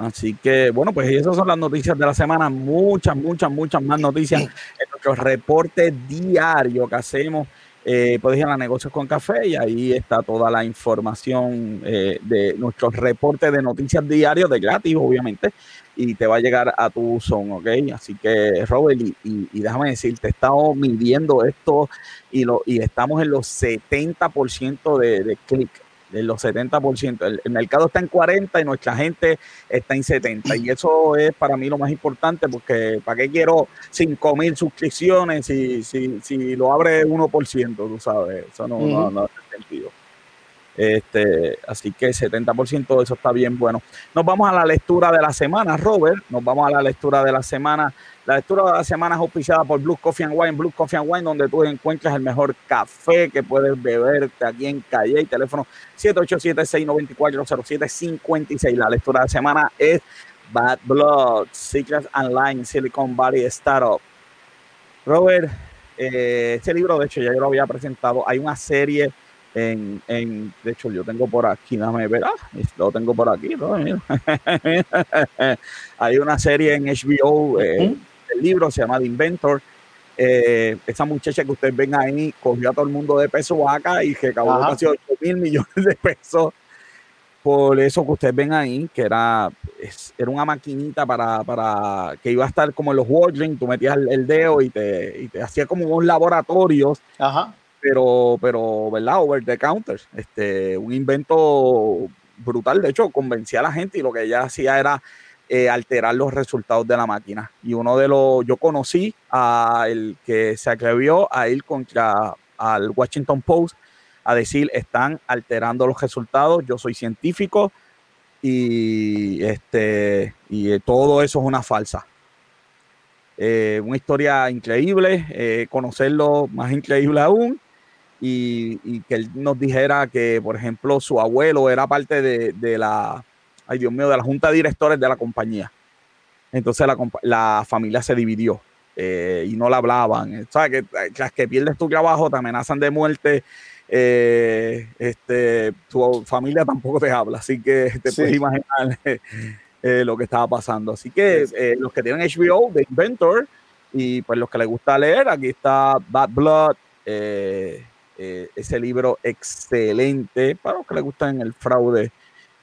Así que, bueno, pues esas son las noticias de la semana. Muchas, muchas, muchas más noticias en nuestros reportes diarios que hacemos. Eh, puedes ir a Negocios con Café y ahí está toda la información eh, de nuestros reportes de noticias diarios, de gratis, obviamente, y te va a llegar a tu son, ¿ok? Así que, Robert, y, déjame decirte, he estado midiendo esto y, lo, y estamos en los 70% de, de clic de los 70%. El, el, mercado está en 40 y nuestra gente está en 70. Y eso es para mí lo más importante porque ¿para qué quiero 5 mil suscripciones si, si, si lo abre 1%? Tú sabes, eso no, no, no tiene sentido. Este, así que 70% de eso está bien bueno. Nos vamos a la lectura de la semana, Robert. Nos vamos a la lectura de la semana. La lectura de la semana es auspiciada por Blue Coffee and Wine. Blue Coffee and Wine, donde tú encuentras el mejor café que puedes beberte aquí en Calle. Teléfono 787-694-0756. La lectura de la semana es Bad Blood, Secrets Online, Silicon Valley Startup. Robert, eh, este libro, de hecho, ya yo lo había presentado. Hay una serie en, en, de hecho, yo tengo por aquí, déjame ver, ah, lo tengo por aquí, [laughs] hay una serie en HBO, eh, el libro se llama The Inventor. Eh, esa muchacha que ustedes ven ahí cogió a todo el mundo de peso vaca y que acabó casi 8 mil millones de pesos por eso que ustedes ven ahí, que era, era una maquinita para, para, que iba a estar como en los Walgreens, tú metías el, dedo y te, y te hacía como unos laboratorios Ajá pero, pero, ¿verdad? Over the counter. Este, un invento brutal. De hecho, convencía a la gente y lo que ella hacía era eh, alterar los resultados de la máquina. Y uno de los, yo conocí a el que se atrevió a ir contra al Washington Post a decir, están alterando los resultados, yo soy científico y, este, y todo eso es una falsa. Eh, una historia increíble, eh, conocerlo más increíble aún y, que él nos dijera que, por ejemplo, su abuelo era parte de, la, ay Dios mío, de la junta de directores de la compañía. Entonces la, familia se dividió eh, y no la hablaban. O sea, que las que pierdes tu trabajo te amenazan de muerte. Eh, este, tu familia tampoco te habla, así que te puedes imaginar [laughs] eh, lo que estaba pasando. Así que los que tienen HBO, The Inventor, y pues los que les gusta leer, aquí está Bad Blood, eh, ese libro excelente para los que les gustan el fraude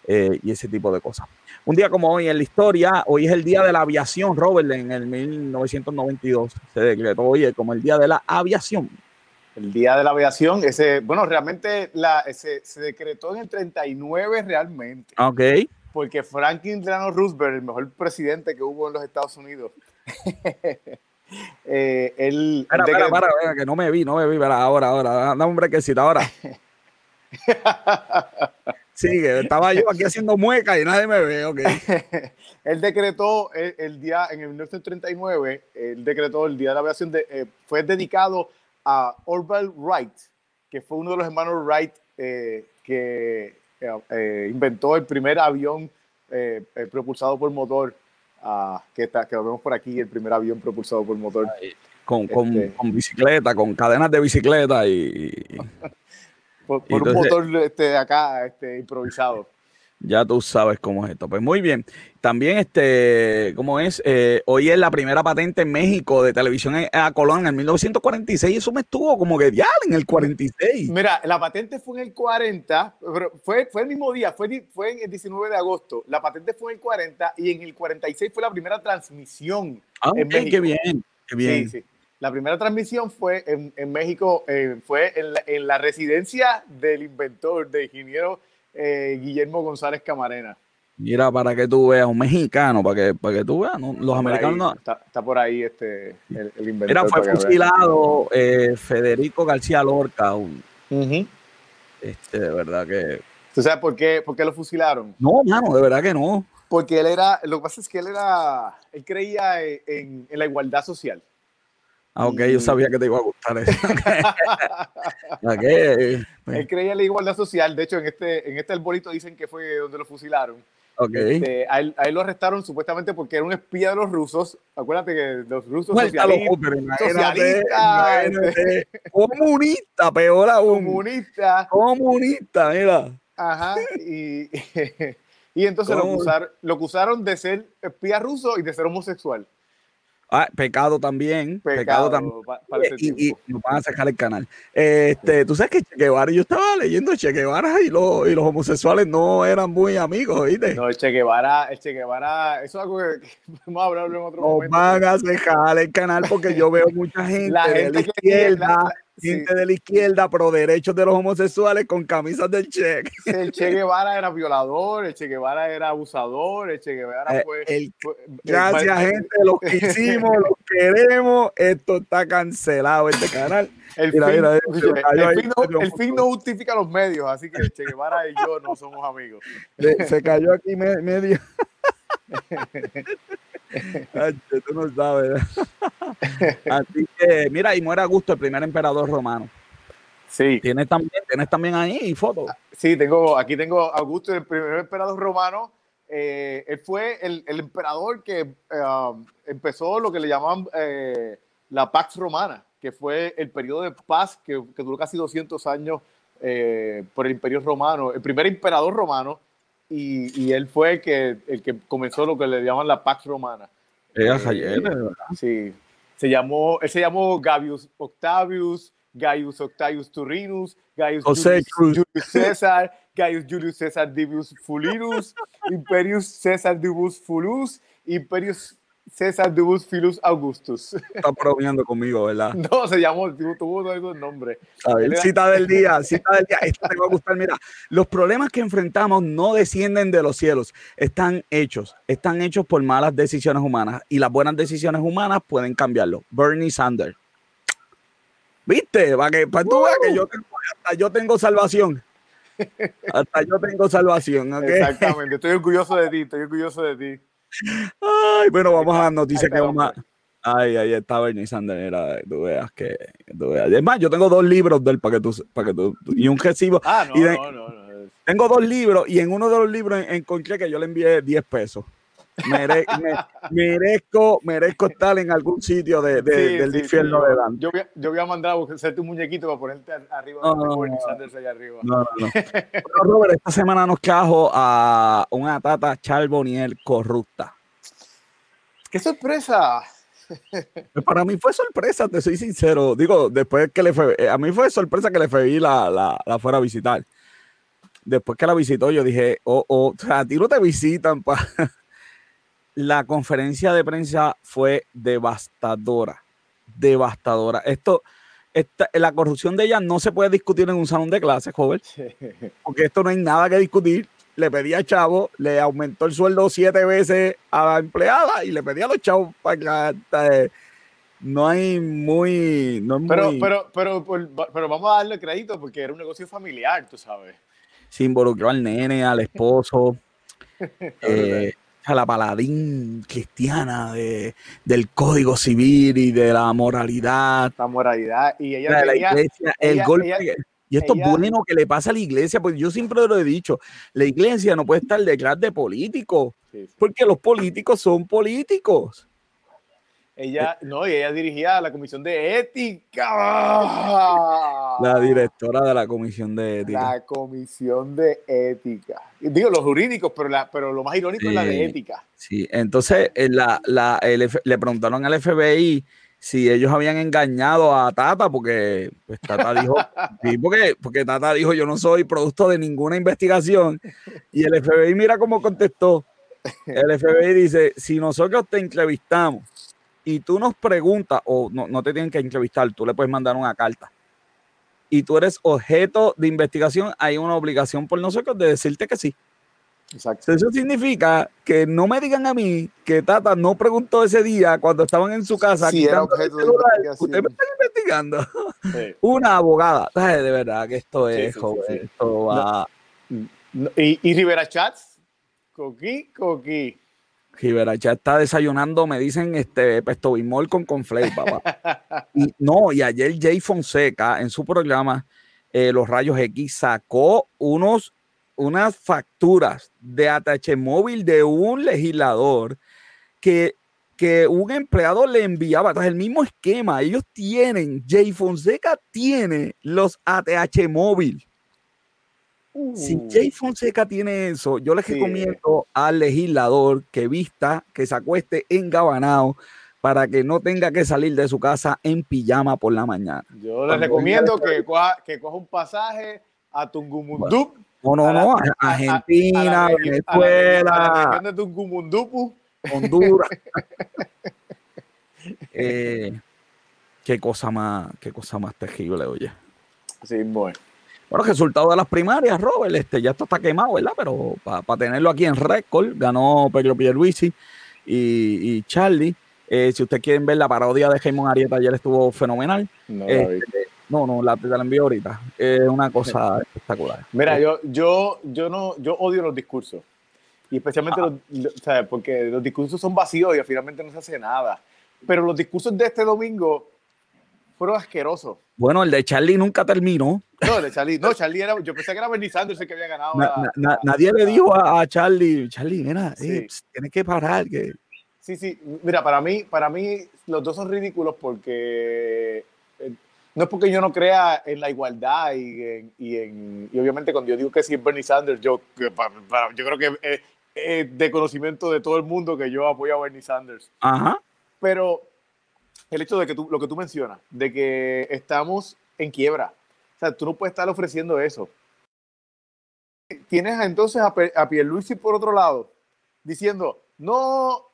eh, y ese tipo de cosas. Un día como hoy en la historia, hoy es el día de la aviación, Robert, en el 1992 se decretó hoy como el día de la aviación. El día de la aviación, ese, bueno, realmente la, se decretó en el 39 realmente. Ok. Porque Franklin Delano Roosevelt, el mejor presidente que hubo en los Estados Unidos, [laughs] Eh, el, para, para, para, que no me vi, no me vi, para, ahora, ahora, dame un brequecito ahora. [laughs] Sigue, estaba yo aquí haciendo mueca y nadie me ve, ok. [laughs] él decretó el, día, en el 1939, él decretó el Día de la Aviación, de, eh, fue dedicado a Orville Wright, que fue uno de los hermanos Wright eh, que eh, inventó el primer avión propulsado por motor que, está, que lo vemos por aquí, el primer avión propulsado por motor. Con, con, este con bicicleta, con cadenas de bicicleta y... [laughs] por, un motor este, acá este, improvisado. Ya tú sabes cómo es esto. Pues muy bien. También, este, ¿cómo es? Eh, hoy es la primera patente en México de televisión a Colón en el 1946. Eso me estuvo como que ya en el 46. Mira, la patente fue en el 40, pero fue, fue el mismo día, fue, fue en el 19 de agosto. La patente fue en el 40 y en el 46 fue la primera transmisión. Ah, en México. qué bien, qué bien. Sí, sí. La primera transmisión fue en, en México, eh, fue en la, en la residencia del inventor, de ingeniero eh, Guillermo González Camarena. Mira, para que tú veas, un mexicano, para que, para que tú veas, los americanos no. Está, por ahí este, el, inventor. Mira, fue fusilado eh, Federico García Lorca. Este, de verdad que. ¿Tú sabes por qué, por qué lo fusilaron? No, mano, de verdad que no. Porque él era, lo que pasa es que él era, él creía en la igualdad social. Ah, ok, yo sabía que te iba a gustar eso. [laughs] [laughs] okay. Él creía en la igualdad social. De hecho, en este, en este arbolito dicen que fue donde lo fusilaron. Okay. Este, a, él, lo arrestaron supuestamente porque era un espía de los rusos. Acuérdate que los rusos este. comunista, peor aún. Comunista. Comunista, mira. Ajá. Y, [laughs] y entonces lo acusaron, lo acusaron de ser espía ruso y de ser homosexual. Ah, pecado también. Pecado, también. y, nos van a sacar el canal. Este, Tú sabes que Che Guevara, yo estaba leyendo Che Guevara y, lo, y los homosexuales no eran muy amigos, ¿viste? No, Che Guevara, el che Guevara, eso es algo que, [laughs] vamos a hablar en otro nos momento. van a sacar el canal porque yo veo mucha gente, la gente de la izquierda. Gente de la izquierda pro derechos de los homosexuales con camisas del Che. El Che Guevara era violador, el Che Guevara era abusador, el Che Guevara eh, fue... gracias, gente, los que [laughs] hicimos, los queremos, esto está cancelado, este canal. El, fin, no, justifica los medios, así que el Che Guevara y yo no somos amigos. Se cayó aquí medio... [laughs] tú no sabes. [laughs] Así que, mira, y muere Augusto, el primer emperador romano. Sí. ¿Tienes también, tienes también ahí fotos? Sí, tengo, aquí tengo Augusto, el primer emperador romano. Eh, él fue el, el emperador que eh, empezó lo que le llamaban eh, la Pax Romana, que fue el periodo de paz que, que duró casi 200 años por el imperio romano, el primer emperador romano y, él fue el que, el que comenzó lo que le llaman la Pax Romana. Eh, sí, se llamó, él se llamó Gavius Octavius, Gaius Octavius Turinus, Gaius Julius, César, Gaius Julius César Divius Fulinus, Imperius César Divius Fulus, Imperius César Dubus Filus Augustus. Está bromeando conmigo, ¿verdad? [laughs] No, se llamó, tuvo todos esos nombres. cita del día, cita del día. Esta te va a gustar. Mira, los problemas que enfrentamos no descienden de los cielos, están hechos. Están hechos por malas decisiones humanas y las buenas decisiones humanas pueden cambiarlo. Bernie Sanders. ¿Viste? Para que para tú veas que yo tengo, hasta yo tengo salvación. [laughs] Hasta yo tengo salvación. Exactamente. Estoy orgulloso de ti, estoy orgulloso de ti. Ay, bueno, vamos a las noticias que vamos a. Ay, ahí está Bernie Sanders, tú veas que, tú veas. Es más, yo tengo dos libros de él para que tú, para que tú, y un recibo. Ah, no, no, no, no, Tengo dos libros y en uno de los libros encontré que yo le envié 10 pesos. Merezco, merezco estar en algún sitio de, del infierno de Dan. Yo voy, a, yo voy a mandar a hacerte un muñequito para ponerte arriba. No, no, Sanders allá arriba. No, no, no. Robert, esta semana nos cajo a una tata Charboniel corrupta. ¡Qué sorpresa! Pues para mí fue sorpresa, te soy sincero. Digo, después que le fue, eh, a mí fue sorpresa que le fui la, la, la fuera a visitar. Después que la visitó, yo dije, oh, oh, o sea, a ti no te visitan, pa. La conferencia de prensa fue devastadora, devastadora. Esto, esta, la corrupción de ella no se puede discutir en un salón de clases, joven, [laughs] porque esto no hay nada que discutir. Le pedía a Chavo, le aumentó el sueldo siete veces a la empleada y le pedía a los chavos para que no hay muy, pero, Pero, pero, pero, vamos a darle crédito porque era un negocio familiar, tú sabes. Se involucró al nene, al esposo. [laughs] eh, a la paladín cristiana de, del código civil y de la moralidad. La moralidad. Y ella la iglesia, el golpe. y esto es bueno que le pasa a la iglesia, porque yo siempre lo he dicho, la iglesia no puede estar detrás de políticos, porque los políticos son políticos. Ella, no, y ella dirigía la comisión de ética. La directora de la comisión de ética. La comisión de ética. Digo, los jurídicos, pero, la, pero lo más irónico es la de ética. Sí, entonces eh, la, la, le preguntaron al FBI si ellos habían engañado a Tata, porque pues, Tata dijo, [laughs] sí, porque, porque Tata dijo, yo no soy producto de ninguna investigación. Y el FBI mira cómo contestó. El FBI dice, si nosotros te entrevistamos y tú nos preguntas, o no, no te tienen que entrevistar, tú le puedes mandar una carta, y tú eres objeto de investigación, hay una obligación por nosotros de decirte que sí. Exacto. Eso significa que no me digan a mí que Tata no preguntó ese día cuando estaban en su casa. Sí, era objeto de investigación. Usted me está investigando. [laughs] Una abogada. de verdad que esto es, esto va. ¿Y, ¿Y Rivera Chats? Coqui, coqui. Rivera ya está desayunando, me dicen, este, pesto bimol con conflay, papá. y, [laughs] no, y ayer Jay Fonseca en su programa eh, Los Rayos X sacó unos, unas facturas de ATH móvil de un legislador que, que un empleado le enviaba, tras el mismo esquema, ellos tienen, Jay Fonseca tiene los ATH móvil si uh. Jay Fonseca tiene eso, yo les recomiendo al legislador que vista, que se acueste en gabanao para que no tenga que salir de su casa en pijama por la mañana. Yo les recomiendo que coja, que coja un pasaje a Tungumundup. no, no, no, Argentina, Venezuela. de Tungumundupu. Honduras. [laughs] eh, Qué cosa más, qué cosa más terrible, oye. Sí, bueno. Bueno, resultado de las primarias, Robert, este, ya esto está quemado, ¿verdad? Pero para tenerlo aquí en récord, ganó Pedro Pierluisi y, y Charlie. Eh, si ustedes quieren ver la parodia de Jaimon Arieta, ayer estuvo fenomenal. No, este, no, no, la, la envío ahorita. Es una [laughs] cosa espectacular. Mira, yo, yo, yo no, yo odio los discursos. Y especialmente los, ¿sabes? porque los discursos son vacíos y finalmente no se hace nada. Pero los discursos de este domingo fueron asquerosos. Bueno, el de Charlie nunca terminó. No, el de Charlie, no, Charlie era, yo pensé que era Bernie Sanders el que había ganado. nadie le dijo a, Charlie, Charlie, mira, eh, tienes que parar. Que... Sí, sí, mira, para mí, para mí los dos son ridículos porque eh, no es porque yo no crea en la igualdad y, en, y, en, y obviamente cuando yo digo que sí es Bernie Sanders, yo, yo creo que es, de conocimiento de todo el mundo que yo apoyo a Bernie Sanders. Ajá. Pero el hecho de que tú, lo que tú mencionas, de que estamos en quiebra, o sea, tú no puedes estar ofreciendo eso. Tienes entonces a, a Pierluisi por otro lado, diciendo, no,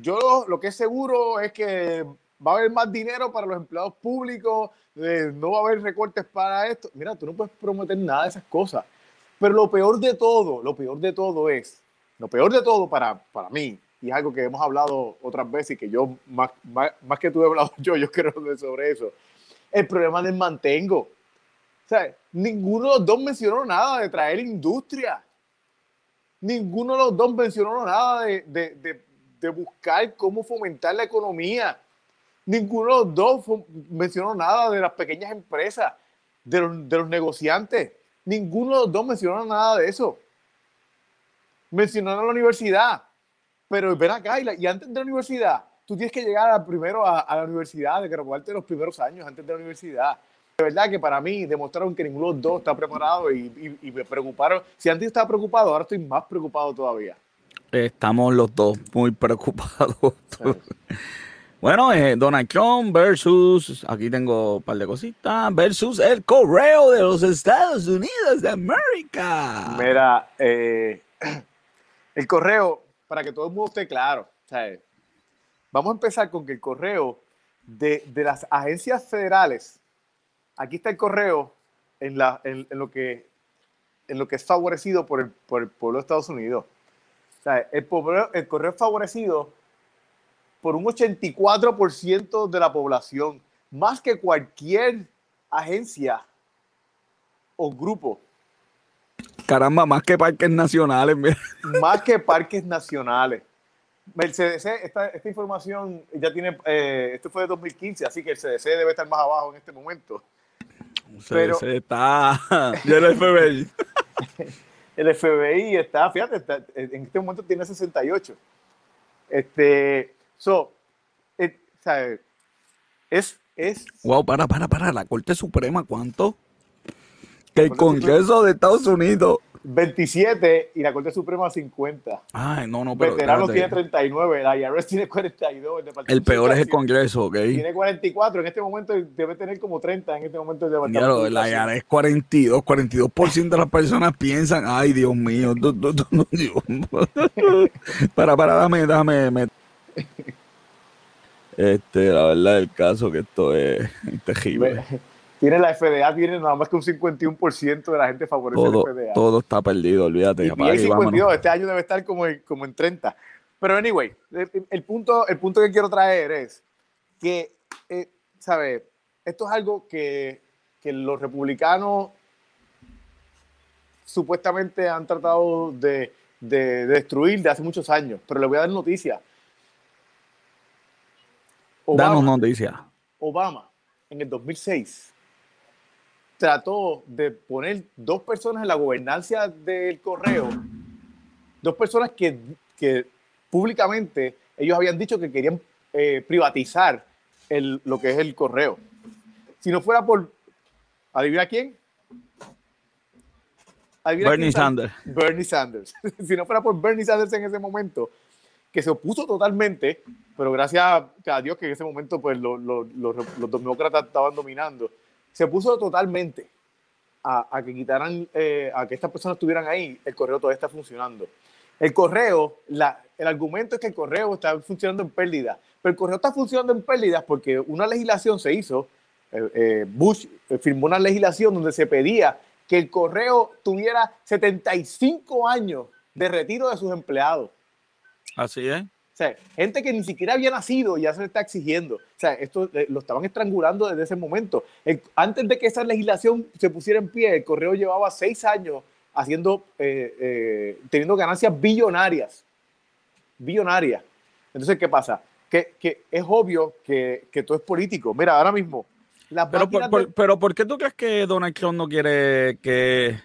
yo lo que es seguro es que va a haber más dinero para los empleados públicos, eh, no va a haber recortes para esto. Mira, tú no puedes prometer nada de esas cosas. Pero lo peor de todo, lo peor de todo es, lo peor de todo para, para mí, y algo que hemos hablado otras veces y que yo, más, más, que tú he hablado [laughs] yo, yo creo sobre eso, el problema del mantengo. O sea, ninguno de los dos mencionó nada de traer industria. Ninguno de los dos mencionó nada de, de, de, buscar cómo fomentar la economía. Ninguno de los dos mencionó nada de las pequeñas empresas, de los, de los negociantes. Ninguno de los dos mencionó nada de eso. Mencionaron la universidad pero ven acá, y, antes de la universidad, tú tienes que llegar primero a, la universidad, de graduarte los primeros años antes de la universidad. De verdad que para mí demostraron que ninguno de los dos está preparado y, me preocuparon. Si antes estaba preocupado, ahora estoy más preocupado todavía. Estamos los dos muy preocupados. [laughs] Bueno, eh, Donald Trump versus, aquí tengo un par de cositas, versus el correo de los Estados Unidos de América. Mira, eh, [clears throat] el correo para que todo el mundo esté claro. vamos a empezar con que el correo de, las agencias federales, aquí está el correo en, la, en, lo, que, en lo que es favorecido por el, por el pueblo de Estados Unidos. el, el correo es favorecido por un 84% de la población, más que cualquier agencia o grupo Caramba, más que parques nacionales. Más que parques nacionales. El CDC, esta, esta información ya tiene, eh, esto fue de 2015, así que el CDC debe estar más abajo en este momento. El CDC está, [laughs] ya [laughs] el FBI. el FBI está, fíjate, en este momento tiene 68. Este, so, eh, es, es... Wow, para, para, para, la Corte Suprema, ¿cuánto? Que el Congreso de Estados Unidos. 27 y la Corte Suprema 50. Ay, no, no, pero. Veteranos tiene 39, la IRS tiene 42. El, el peor es el Congreso, ¿ok? Tiene 44, en este momento debe tener como 30 en este momento. El claro, la IRS 42, 42% de las personas piensan, ay, Dios mío, [laughs] para, para, dame, dame. [laughs] Este, la verdad del caso que esto es terrible tiene la FDA, tiene nada más que un 51% de la gente favorece todo, la FDA. Todo está perdido, olvídate. Y, y 52, este año debe estar como en, como en 30. Pero anyway, el, punto, el punto que quiero traer es que, eh, ¿sabes? Esto es algo que, que los republicanos supuestamente han tratado de, de, destruir de hace muchos años, pero le voy a dar noticia. Danos noticia. Obama, en el 2006, trató de poner dos personas en la gobernancia del correo, dos personas que, que públicamente ellos habían dicho que querían eh, privatizar el, lo que es el correo. Si no fuera por, ¿adivina quién? Bernie Sanders. Bernie Sanders. [laughs] si no fuera por Bernie Sanders en ese momento, que se opuso totalmente, pero gracias a Dios que en ese momento pues, los, los, los demócratas estaban dominando se puso totalmente a, que quitaran, eh, a que estas personas estuvieran ahí, el correo todavía está funcionando. El correo, la, el argumento es que el correo está funcionando en pérdida, pero el correo está funcionando en pérdidas porque una legislación se hizo, eh, eh, Bush firmó una legislación donde se pedía que el correo tuviera 75 años de retiro de sus empleados. Así es. Sea, gente que ni siquiera había nacido ya se le está exigiendo. O sea, esto eh, lo estaban estrangulando desde ese momento. antes de que esa legislación se pusiera en pie, el correo llevaba seis años haciendo, eh, eh, teniendo ganancias billonarias. Billonarias. Entonces, ¿qué pasa? Que, que es obvio que, que, todo es político. Mira, ahora mismo. pero, por, pero, ¿por qué tú crees que Donald Trump no quiere que,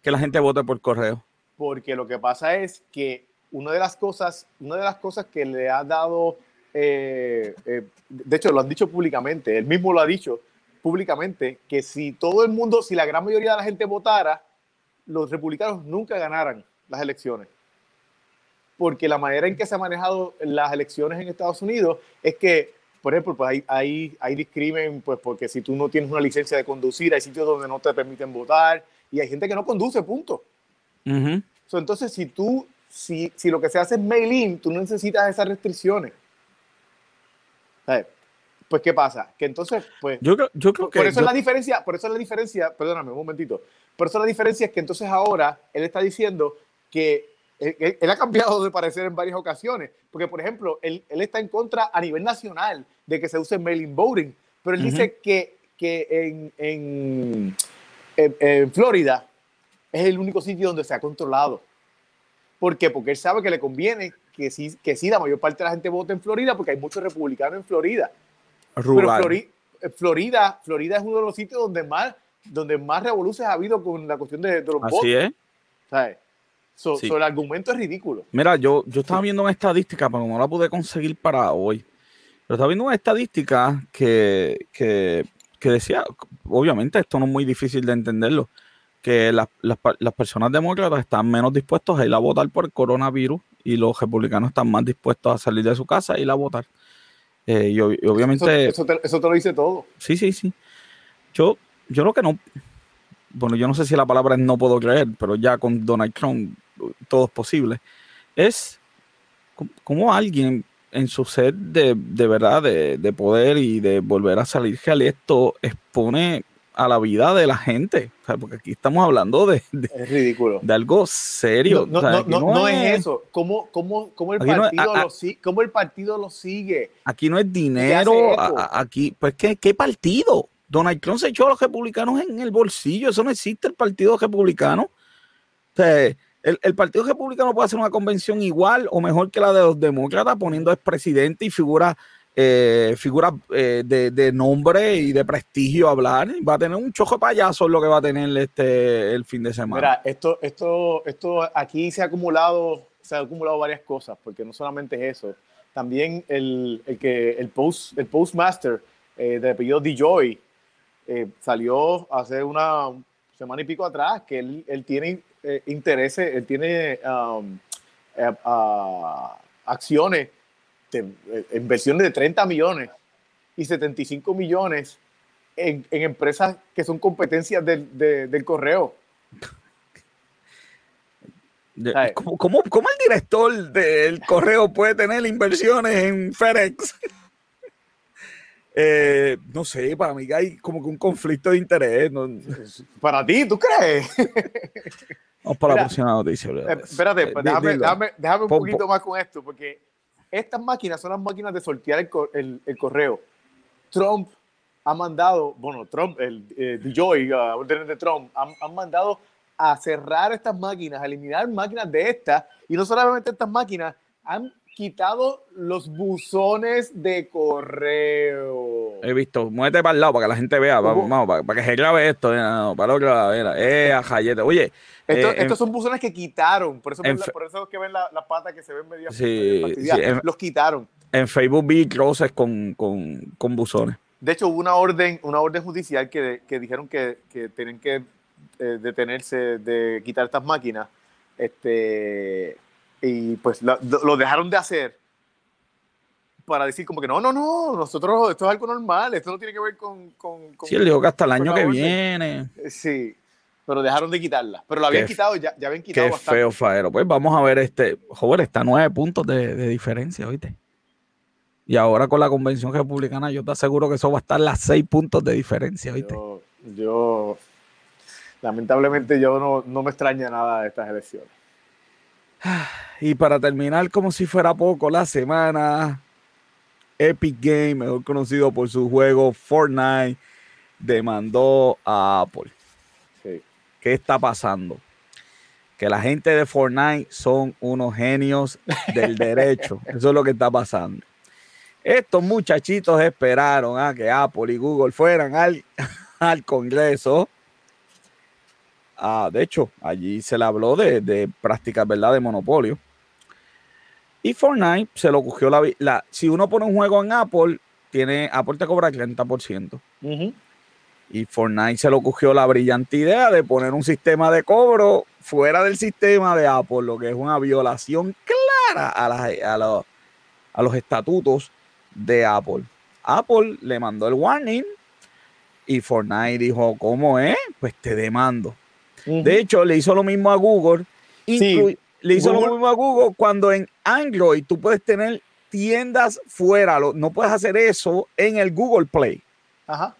que la gente vote por correo? Porque lo que pasa es que una de las cosas, una de las cosas que le ha dado, eh, de hecho lo han dicho públicamente, él mismo lo ha dicho públicamente, que si todo el mundo, si la gran mayoría de la gente votara, los republicanos nunca ganaran las elecciones. Porque la manera en que se han manejado las elecciones en Estados Unidos es que, por ejemplo, pues hay, hay, hay discrimen, pues porque si tú no tienes una licencia de conducir, hay sitios donde no te permiten votar y hay gente que no conduce, punto. entonces, si tú, si, si lo que se hace es mail-in, tú no necesitas esas restricciones. Pues, ¿qué pasa? Que entonces, pues. Yo, yo creo que. Por eso es la diferencia, por eso es la diferencia, perdóname un momentito. Por eso la diferencia es que entonces ahora él está diciendo que él, ha cambiado de parecer en varias ocasiones. Porque, por ejemplo, él, él, está en contra a nivel nacional de que se use mailing voting. Pero él dice que, que en, en, en, Florida es el único sitio donde se ha controlado. ¿Por qué? Porque él sabe que le conviene que sí, que sí, la mayor parte de la gente vote en Florida porque hay muchos republicanos en Florida. Pero eh, Florida, Florida es uno de los sitios donde más, donde más revoluciones ha habido con la cuestión de, los votos. Así es. ¿Sabes? el argumento es ridículo. Mira, yo, yo estaba viendo una estadística, pero no la pude conseguir para hoy. Pero estaba viendo una estadística que, que, que decía, obviamente esto no es muy difícil de entenderlo, que las, las, las, personas demócratas están menos dispuestos a ir a votar por el coronavirus y los republicanos están más dispuestos a salir de su casa y ir a votar. Eh, y, obviamente. Eso, te, lo dice todo. Sí, sí, sí. Yo, yo lo que no. Bueno, yo no sé si la palabra es no puedo creer, pero ya con Donald Trump todo es posible. Es como alguien en su sed de, de verdad, de, de, poder y de volver a salir esto expone a la vida de la gente. porque aquí estamos hablando de, es ridículo. de algo serio. No, no, es, eso. ¿Cómo, cómo, cómo, el partido lo, ¿Cómo, el partido lo, sigue? Aquí no es dinero. aquí, pues, ¿qué, ¿qué partido? Donald Trump se echó a los republicanos en el bolsillo. Eso no existe el partido republicano. el, el, Partido Republicano puede hacer una convención igual o mejor que la de los demócratas, poniendo presidente y figuras eh, figuras eh, de, nombre y de prestigio hablar. Va a tener un chojo de payasos lo que va a tener este el fin de semana. Mira, esto, esto, esto aquí se ha acumulado, se ha acumulado varias cosas, porque no solamente es eso. También el, el que el post, el postmaster eh, de apellido DeJoy eh, salió hace una semana y pico atrás que él, él tiene intereses, él tiene um, acciones eh, inversiones de 30 millones y 75 millones en, empresas que son competencias del, correo. ¿Cómo, el director del correo puede tener inversiones en FedEx? [laughs] Eh, no sé, para mí hay como que un conflicto de interés. Para ti, ¿tú crees? Vamos para la próxima noticia. Eh, espérate, pues, déjame, déjame, un poquito más con esto, porque estas máquinas son las máquinas de sortear el, correo. Trump ha mandado, bueno, Trump, el eh, DJoy, a órdenes de Trump, han, mandado a cerrar estas máquinas, a eliminar máquinas de estas, y no solamente estas máquinas, han quitado los buzones de correo. He visto, muévete para el lado para que la gente vea, vamos, para, que se grabe esto, para lo eh, a jayete. Oye, eh, estos son buzones que quitaron, por eso, por eso es que ven las la patas que se ven medio sí, los quitaron. En Facebook vi crosses con, con, con, buzones. De hecho, hubo una orden, una orden judicial que, que dijeron que, que tienen que eh, detenerse de quitar estas máquinas. Este, y pues lo, dejaron de hacer para decir como que no, no, no, nosotros, esto es algo normal, esto no tiene que ver con... con, sí, él dijo que hasta el año que viene. Sí, pero dejaron de quitarla. Pero la habían quitado, ya, ya habían quitado qué feo, Faero. Pues vamos a ver este. Joder, está nueve puntos de, de diferencia, ¿oíste? Y ahora con la convención republicana, yo te aseguro que eso va a estar las seis puntos de diferencia, ¿viste? Yo, lamentablemente, yo no, no, me extraña nada de estas elecciones. Y para terminar, como si fuera poco, la semana, Epic Game, mejor conocido por su juego Fortnite, demandó a Apple. ¿Qué está pasando? Que la gente de Fortnite son unos genios del derecho. [laughs] Eso es lo que está pasando. Estos muchachitos esperaron a que Apple y Google fueran al, [laughs] al Congreso. Ah, de hecho, allí se le habló de, prácticas ¿verdad? de monopolio. Y Fortnite se lo cogió la, Si uno pone un juego en Apple, tiene, Apple te cobra el 30%. Y Fortnite se lo cogió la brillante idea de poner un sistema de cobro fuera del sistema de Apple, lo que es una violación clara a, a, a los estatutos de Apple. Apple le mandó el warning y Fortnite dijo, ¿cómo es? Pues te demando. De hecho, le hizo lo mismo a Google. le hizo lo mismo a Google cuando en Android tú puedes tener tiendas fuera. No puedes hacer eso en el Google Play. Ajá.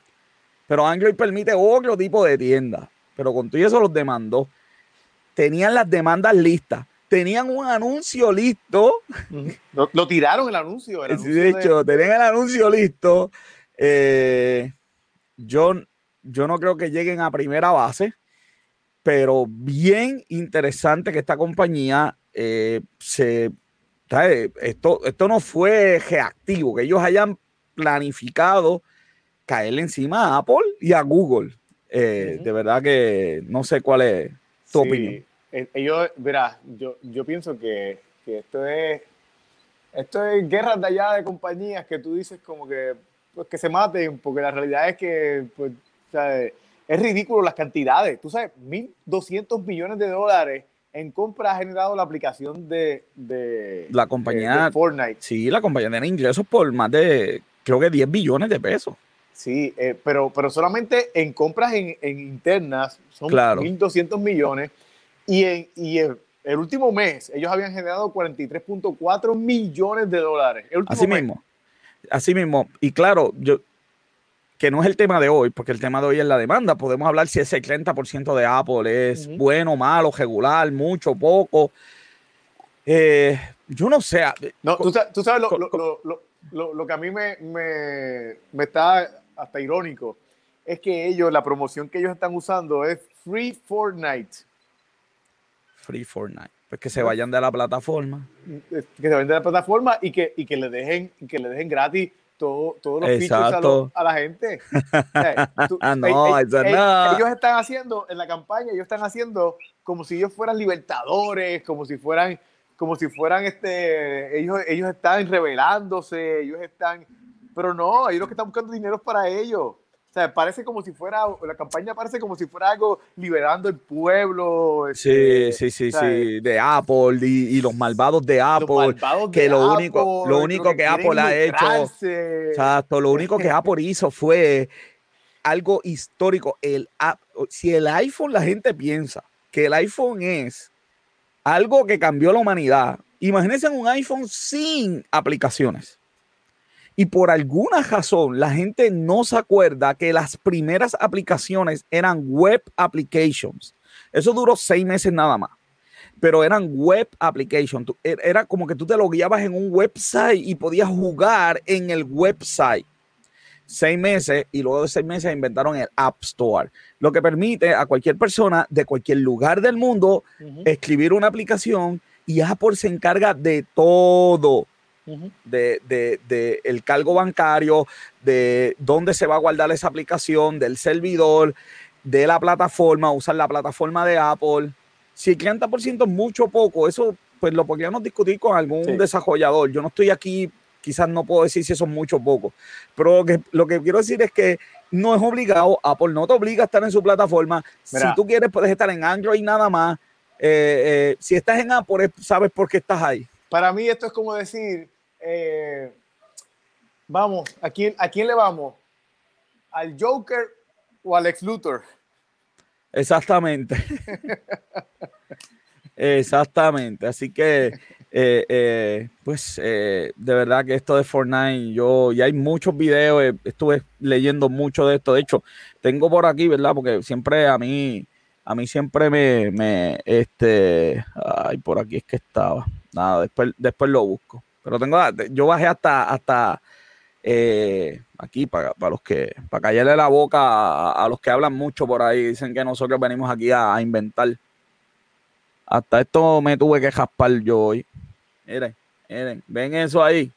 Pero Android permite otro tipo de tienda. Pero con todo eso los demandó. Tenían las demandas listas tenían un anuncio listo. Lo, tiraron el anuncio. de hecho, tenían el anuncio listo. Eh, yo, yo no creo que lleguen a primera base, pero bien interesante que esta compañía eh, se... Esto, esto no fue reactivo, que ellos hayan planificado caerle encima a Apple y a Google. Eh, de verdad que no sé cuál es tu opinión. Eh, ellos, verás, yo, yo pienso que, que, esto es esto es guerras de allá de compañías que tú dices como que pues, que se maten, porque la realidad es que pues, es ridículo las cantidades. Tú sabes, 1.200 millones de dólares en compra ha generado la aplicación de, de la compañía Fortnite. Sí, la compañía tiene ingresos por más de, creo que 10 billones de pesos. Sí, eh, pero, pero solamente en compras en, en internas son 1.200 millones. Y, en, y el último mes, ellos habían generado 43.4 millones de dólares. Así mismo. Así mismo. Y claro, yo que no es el tema de hoy, porque el tema de hoy es la demanda. Podemos hablar si ese 30% de Apple es bueno, malo, regular, mucho, poco. Eh, yo no sé. No, tú, sabes lo, lo, lo, lo, que a mí me, me, me está hasta irónico. Es que ellos, la promoción que ellos están usando es Free Fortnite. Free Fortnite. Pues que se vayan de la plataforma. Que se vayan de la plataforma y que, y que le dejen, que le dejen gratis todo, todos los features a, la gente. [laughs] ah, no. Ellos están haciendo, en la campaña, ellos están haciendo como si ellos fueran libertadores, como si fueran, como si fueran este, ellos, ellos están revelándose, ellos están, pero no, ellos lo que están buscando dinero para ellos. O sea, parece como si fuera, la campaña parece como si fuera algo liberando el pueblo. sí, este, sí, sí, sí, de Apple y, los malvados de Apple. que lo único, lo único que, Apple ha hecho, exacto, lo único que Apple hizo fue algo histórico. El, si el iPhone, la gente piensa que el iPhone es algo que cambió la humanidad, imagínense un iPhone sin aplicaciones. Y por alguna razón la gente no se acuerda que las primeras aplicaciones eran web applications. Eso duró seis meses nada más. Pero eran web applications. E, era como que tú te lo guiabas en un website y podías jugar en el website. Seis meses y luego de seis meses inventaron el App Store, lo que permite a cualquier persona de cualquier lugar del mundo escribir una aplicación y Apple se encarga de todo de, el cargo bancario, de dónde se va a guardar esa aplicación, del servidor, de la plataforma, usar la plataforma de Apple. Si el 30% es mucho o poco, eso pues lo podríamos discutir con algún desarrollador. Yo no estoy aquí, quizás no puedo decir si eso es mucho o poco, pero lo que, lo que quiero decir es que no es obligado, Apple no te obliga a estar en su plataforma. Si tú quieres, puedes estar en Android nada más. Eh, eh, si estás en Apple, sabes por qué estás ahí. Para mí esto es como decir, eh, vamos, ¿a quién, ¿a quién le vamos? ¿Al Joker o al ex Luthor? Exactamente. [laughs] Exactamente. Así que, eh, eh, pues, eh, de verdad que esto de Fortnite, yo, y hay muchos videos, estuve leyendo mucho de esto. De hecho, tengo por aquí, ¿verdad? Porque siempre a mí, a mí siempre me, me, este, ay, por aquí es que estaba. Nada, después, después lo busco. Pero tengo, yo bajé hasta, hasta, aquí para, para, los que, para callarle la boca a, los que hablan mucho por ahí, dicen que nosotros venimos aquí a inventar. Hasta esto me tuve que jaspar yo hoy. Miren, miren, ven eso ahí.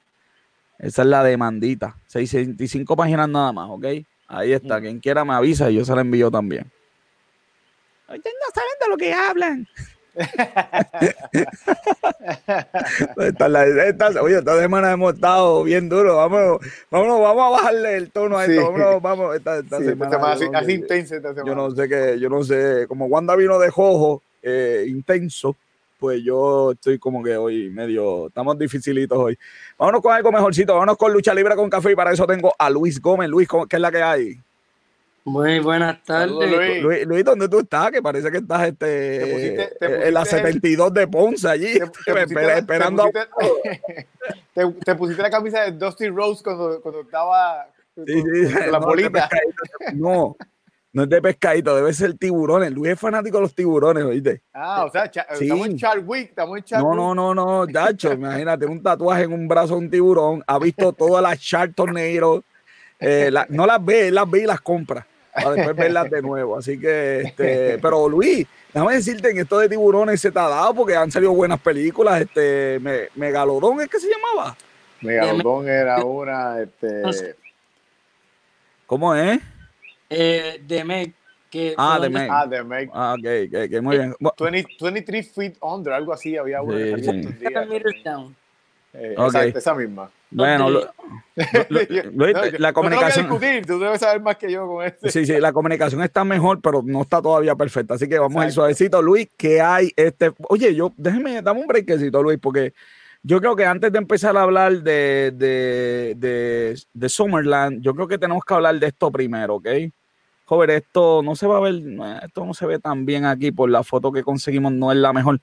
Esa es la demandita. 65 páginas nada más, ¿ok? Ahí está. Quien quiera me avisa y yo se la envío también. Ustedes no saben de lo que hablan. Oye, esta semana hemos estado bien duro. Vamos, vamos, vamos a bajarle el tono a esto. Vámonos, vamos, esta, semana. así, así intensa esta semana. Yo no sé qué, yo no sé, como Wanda vino de jojo, eh, intenso, pues yo estoy como que hoy medio, estamos dificilitos hoy. Vámonos con algo mejorcito, vámonos con lucha libre con café y para eso tengo a Luis Gómez. Luis, ¿qué es la que hay? Muy buenas tardes. Luis. ¿dónde tú estás? Que parece que estás este, en la 72 de Ponce allí, [laughs] esperando te, pusiste la camisa de Dusty Rose cuando, cuando estaba [laughs] la bolita. No, no es de pescadito, debe ser tiburones. Luis es fanático de los tiburones, ¿oíste? Ah, o sea, estamos en Charwick, estamos en No, no, no, no, Dacho, imagínate, un tatuaje en un brazo de un tiburón, ha visto todas las Shark Tornadoes, eh, no las ve, las ve y las compra, para después verlas de nuevo. Así que, este, pero Luis, déjame decirte, en esto de tiburones se te ha dado porque han salido buenas películas, este, Megalodón, ¿es que se llamaba? Megalodón era una, este... ¿Cómo es? Eh, de Meg. Que ah, de Meg. Ah, de Meg. Ah, ok, okay, muy bien. 20, 23 feet under, algo así, había una. Sí, sí. Eh, okay. esa, esa, misma. Bueno, lo, lo, lo, [laughs] no, la comunicación. No discutir, tú debes saber más que yo con este. Sí, sí, la comunicación está mejor, pero no está todavía perfecta. Así que vamos a ir suavecito. Luis, ¿qué hay? Este, oye, yo, déjeme, dame un breakcito, Luis, porque yo creo que antes de empezar a hablar de, de, de, de, Summerland, yo creo que tenemos que hablar de esto primero, ¿ok? Joven, esto no se va a ver, esto no se ve tan bien aquí por la foto que conseguimos, no es la mejor,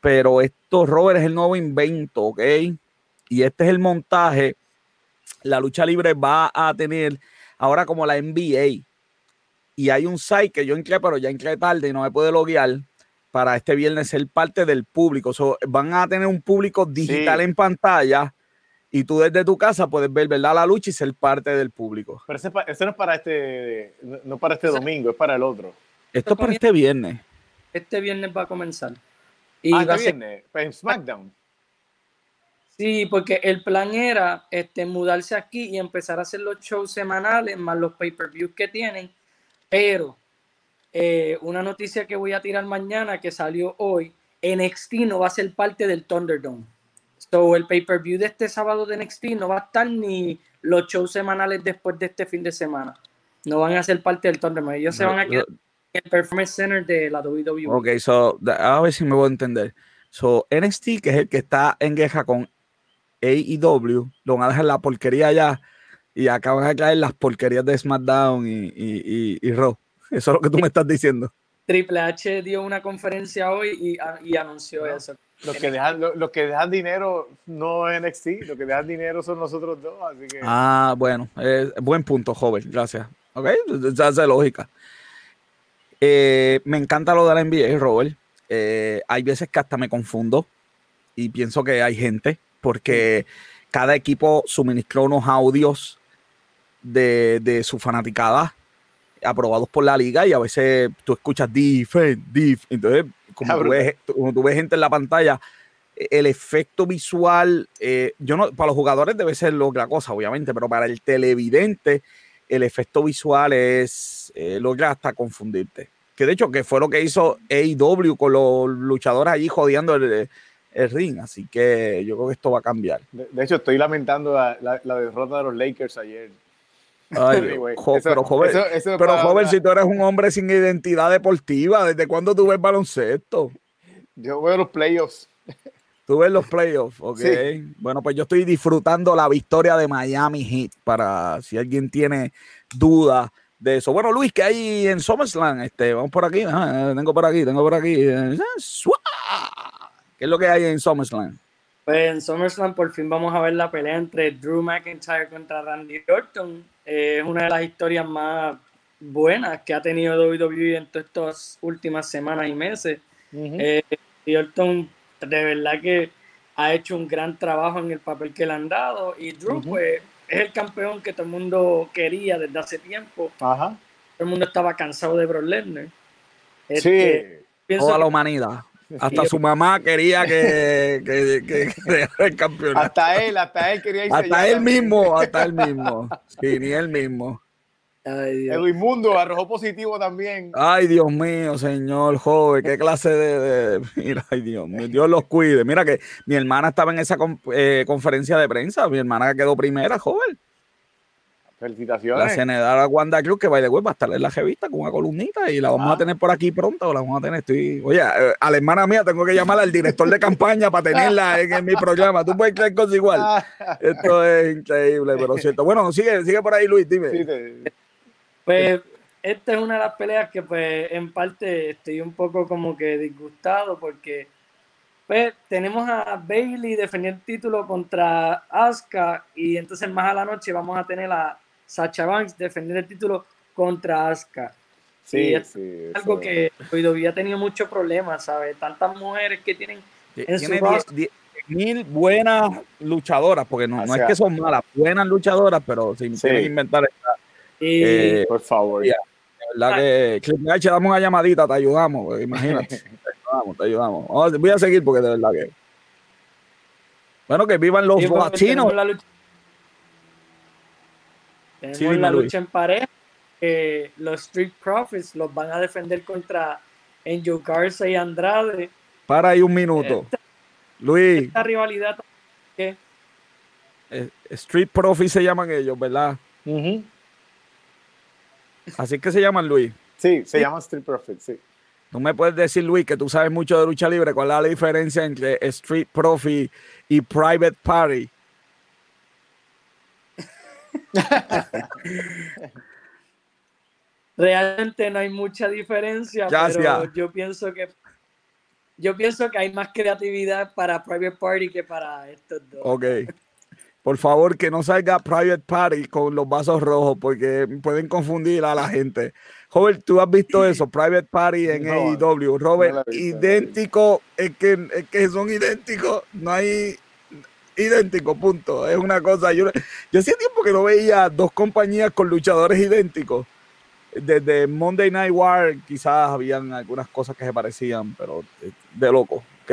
pero esto, Robert, es el nuevo invento, ¿ok? Y este es el montaje. La lucha libre va a tener ahora como la NBA. Y hay un site que yo entré, pero ya entré tarde y no me puede loguear para este viernes ser parte del público. van a tener un público digital en pantalla y tú desde tu casa puedes ver ¿verdad? la lucha y ser parte del público. Pero ese, no es para este, no para este domingo, es para el otro. Esto es para este viernes. Este viernes va a comenzar. Y ah, este viernes, pues en SmackDown. Sí, porque el plan era este, mudarse aquí y empezar a hacer los shows semanales más los pay-per-views que tienen, pero eh, una noticia que voy a tirar mañana que salió hoy, NXT no va a ser parte del Thunderdome. So, el pay-per-view de este sábado de NXT no va a estar ni los shows semanales después de este fin de semana. No van a ser parte del Thunderdome. Ellos se van a quedar en el Performance Center de la WWE. Ok, so, a ver si me voy a entender. So, NXT, que es el que está en guerra con AEW, lo van a dejar la porquería allá y acaban de caer las porquerías de SmackDown y, y, y Raw. [laughs] Eso es lo que tú me estás diciendo. Triple H dio una conferencia hoy y, anunció eso. Los que, dejan, lo, que dejan dinero no es NXT, los que dejan dinero son nosotros dos. Así que... Ah, bueno, buen punto, joven, gracias. Ok, ya hace lógica. Eh, me encanta lo de la NBA, Robert. Eh, hay veces que hasta me confundo y pienso que hay gente, porque cada equipo suministró unos audios de, de su fanaticada aprobados por la liga y a veces tú escuchas defense, dif, entonces como tú, ves, tú ves gente en la pantalla, el efecto visual, eh, yo no, para los jugadores debe ser otra cosa, obviamente, pero para el televidente, el efecto visual es, eh, logra hasta confundirte. Que de hecho, que fue lo que hizo AEW con los luchadores allí jodiendo el, ring, así que yo creo que esto va a cambiar. De, hecho, estoy lamentando la, la derrota de los Lakers ayer. Ay, [laughs] pero joven, pero joven si tú eres un hombre sin identidad deportiva, ¿desde cuándo tú ves baloncesto? Yo veo los playoffs. Tú ves los playoffs, ok. Bueno, pues yo estoy disfrutando la victoria de Miami Heat. Para si alguien tiene duda, de eso. Bueno, Luis, ¿qué hay en SummerSlam? Este, vamos por aquí, tengo por aquí, tengo por aquí. ¿Qué es lo que hay en SummerSlam? Pues en SummerSlam por fin vamos a ver la pelea entre Drew McIntyre contra Randy Orton. es una de las historias más buenas que ha tenido WWE en todas estas últimas semanas y meses. Uh Orton de verdad que ha hecho un gran trabajo en el papel que le han dado y Drew pues es el campeón que todo el mundo quería desde hace tiempo. Todo el mundo estaba cansado de Brock Lesnar. sí. Este, Toda la humanidad. Hasta su mamá quería que, que, [laughs] el campeonato. Hasta él, hasta él quería Hasta él mismo, hasta él mismo. Sí, ni él mismo. El inmundo arrojó positivo también. Ay, Dios mío, señor joven, qué clase de, Mira, ay, Dios mío, Dios los cuide. Mira que mi hermana estaba en esa eh, conferencia de prensa, mi hermana quedó primera, joven. Felicitaciones. La senadora Wanda Cruz, que va de va a estar en la revista con una columnita y la vamos a ah. tener por aquí pronto. La vamos a tener. Estoy, oye, eh, a la hermana mía tengo que llamar al director de campaña para tenerla en, mi programa. Tú puedes creer cosas igual. Esto es increíble, pero cierto. Bueno, sigue, sigue por ahí, Luis, dime. Pues esta es una de las peleas que pues en parte estoy un poco como que disgustado porque pues tenemos a Bailey defendiendo el título contra Asuka y entonces más a la noche vamos a tener a Sacha Banks defender el título contra Asuka. Sí, sí, algo que hoy ha tenido muchos problemas, ¿sabes? Tantas mujeres que tienen en su mil buenas luchadoras, porque no, es que son malas, buenas luchadoras, pero sin inventar esta eh, por favor. Ya, la verdad que, que damos una llamadita, te ayudamos, imagínate. [laughs] te ayudamos, te ayudamos. voy a seguir porque de verdad que. Bueno, que vivan los sí, latinos. Tenemos la lucha en pareja. los Street Profits los van a defender contra Angel Garza y Andrade. Para ahí un minuto. Luis. Esta rivalidad. ¿qué? Eh, Street Profits se llaman ellos, ¿verdad? Uh Así que se llaman Luis. Sí, se llama Street Profit, sí. Tú me puedes decir, Luis, que tú sabes mucho de lucha libre. ¿Cuál es la diferencia entre Street Profit y Private Party? Realmente no hay mucha diferencia, pero yo pienso que yo pienso que hay más creatividad para Private Party que para estos dos. Ok. Por favor, que no salga Private Party con los vasos rojos porque pueden confundir a la gente. Robert, tú has visto eso, Private Party en AEW. Robert, idéntico, es que, es que son idénticos, no hay idéntico, punto. Es una cosa. Yo, yo hacía tiempo que no veía dos compañías con luchadores idénticos. Desde Monday Night War, quizás habían algunas cosas que se parecían, pero de loco, ¿ok?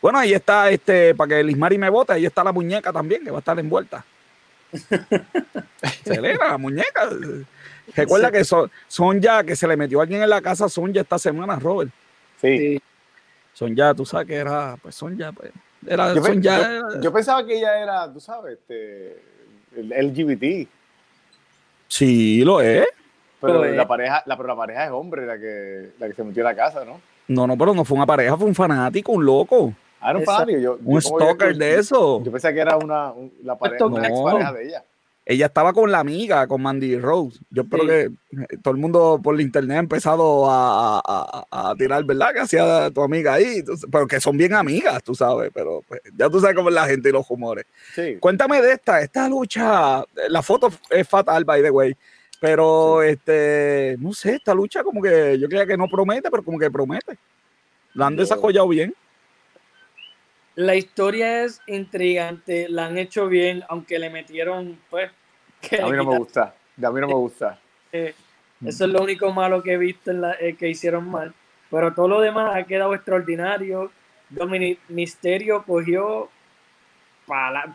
Bueno, ahí está, este, para que Lismari me vote, ahí está la muñeca también, que va a estar envuelta. [laughs] Celebra la muñeca. Recuerda que son, son, ya, que se le metió a alguien en la casa, son ya esta semana, Robert. Sí. Son ya, tú sabes que era, pues son ya, pues. Era, yo, son ya, yo, pensaba que ella era, tú sabes, este, el LGBT. Sí, lo es. Pero, la pareja, la, pero la pareja es hombre, la que, la que se metió en la casa, ¿no? No, no, pero no fue una pareja, fue un fanático, un loco. Ah, Yo, un stalker de eso. Yo pensé que era una, la pareja, pareja de ella. Ella estaba con la amiga, con Mandy Rose. Yo espero que eh, todo el mundo por internet ha empezado a, a, tirar, ¿verdad? Que hacía tu amiga ahí. Pero que son bien amigas, tú sabes. Pero pues, ya tú sabes cómo es la gente y los humores. Cuéntame de esta, esta lucha. La foto es fatal, by the way. Pero, este, no sé, esta lucha como que yo creía que no promete, pero como que promete. La han desarrollado bien. La historia es intrigante, la han hecho bien, aunque le metieron, pues. a mí no me gusta, a mí no me gusta. Eh, eso es lo único malo que he visto en la, eh, que hicieron mal. Pero todo lo demás ha quedado extraordinario. Dominic Misterio cogió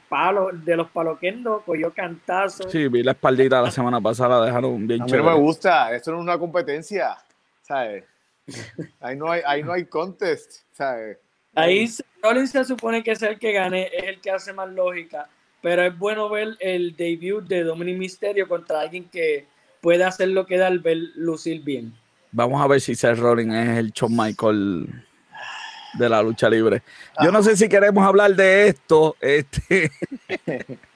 palo de los paloquendos, cogió cantazos. Sí, vi la espaldita la semana pasada, la dejaron bien A mí no me gusta, esto no es una competencia, ¿sabes? Ahí no hay, ahí no hay contest, ¿sabes? Ahí Rollins se supone que es el que gane, es el que hace más lógica, pero es bueno ver el debut de Dominic Mysterio contra alguien que puede hacer lo que da al ver lucir bien. Vamos a ver si Seth Rollins es el Shawn Michael de la lucha libre. Yo no sé si queremos hablar de esto. Este, [laughs]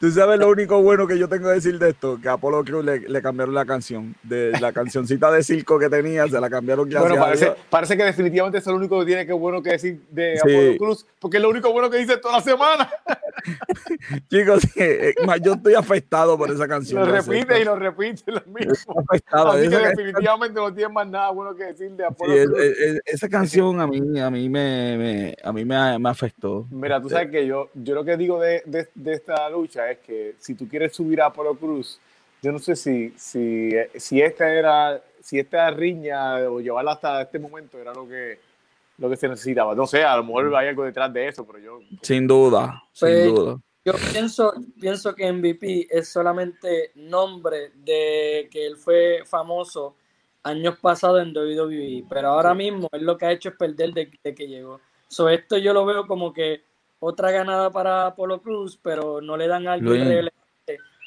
Tú sabes lo único bueno que yo tengo que decir de esto, que a Apolo Cruz le, cambiaron la canción, de la cancioncita de circo que tenía, se la cambiaron. Bueno, parece, parece, que definitivamente es lo único que tiene que bueno que decir de Apolo Cruz, porque es lo único bueno que dice toda la semana. [laughs] Chicos, eh, yo estoy afectado por esa canción. Lo repite y lo repite lo mismo. Afectado. Así que definitivamente no tiene más nada bueno que decir de Apolo Cruz. esa canción a mí, a mí me, a mí me, me afectó. Mira, tú sabes este que yo, yo lo que digo de, de, de esta lucha es que si tú quieres subir a Apolo Cruz, yo no sé si, si, si esta era, si esta riña o llevarla hasta este momento era lo que, lo que se necesitaba. No sé, a lo mejor hay algo detrás de eso, pero yo. Sin duda, sin pues, duda. Yo pienso, pienso que MVP es solamente nombre de que él fue famoso años pasados en WWE, pero ahora mismo él lo que ha hecho es perder de, que llegó. So, esto yo lo veo como que otra ganada para Polo Cruz, pero no le dan algo relevante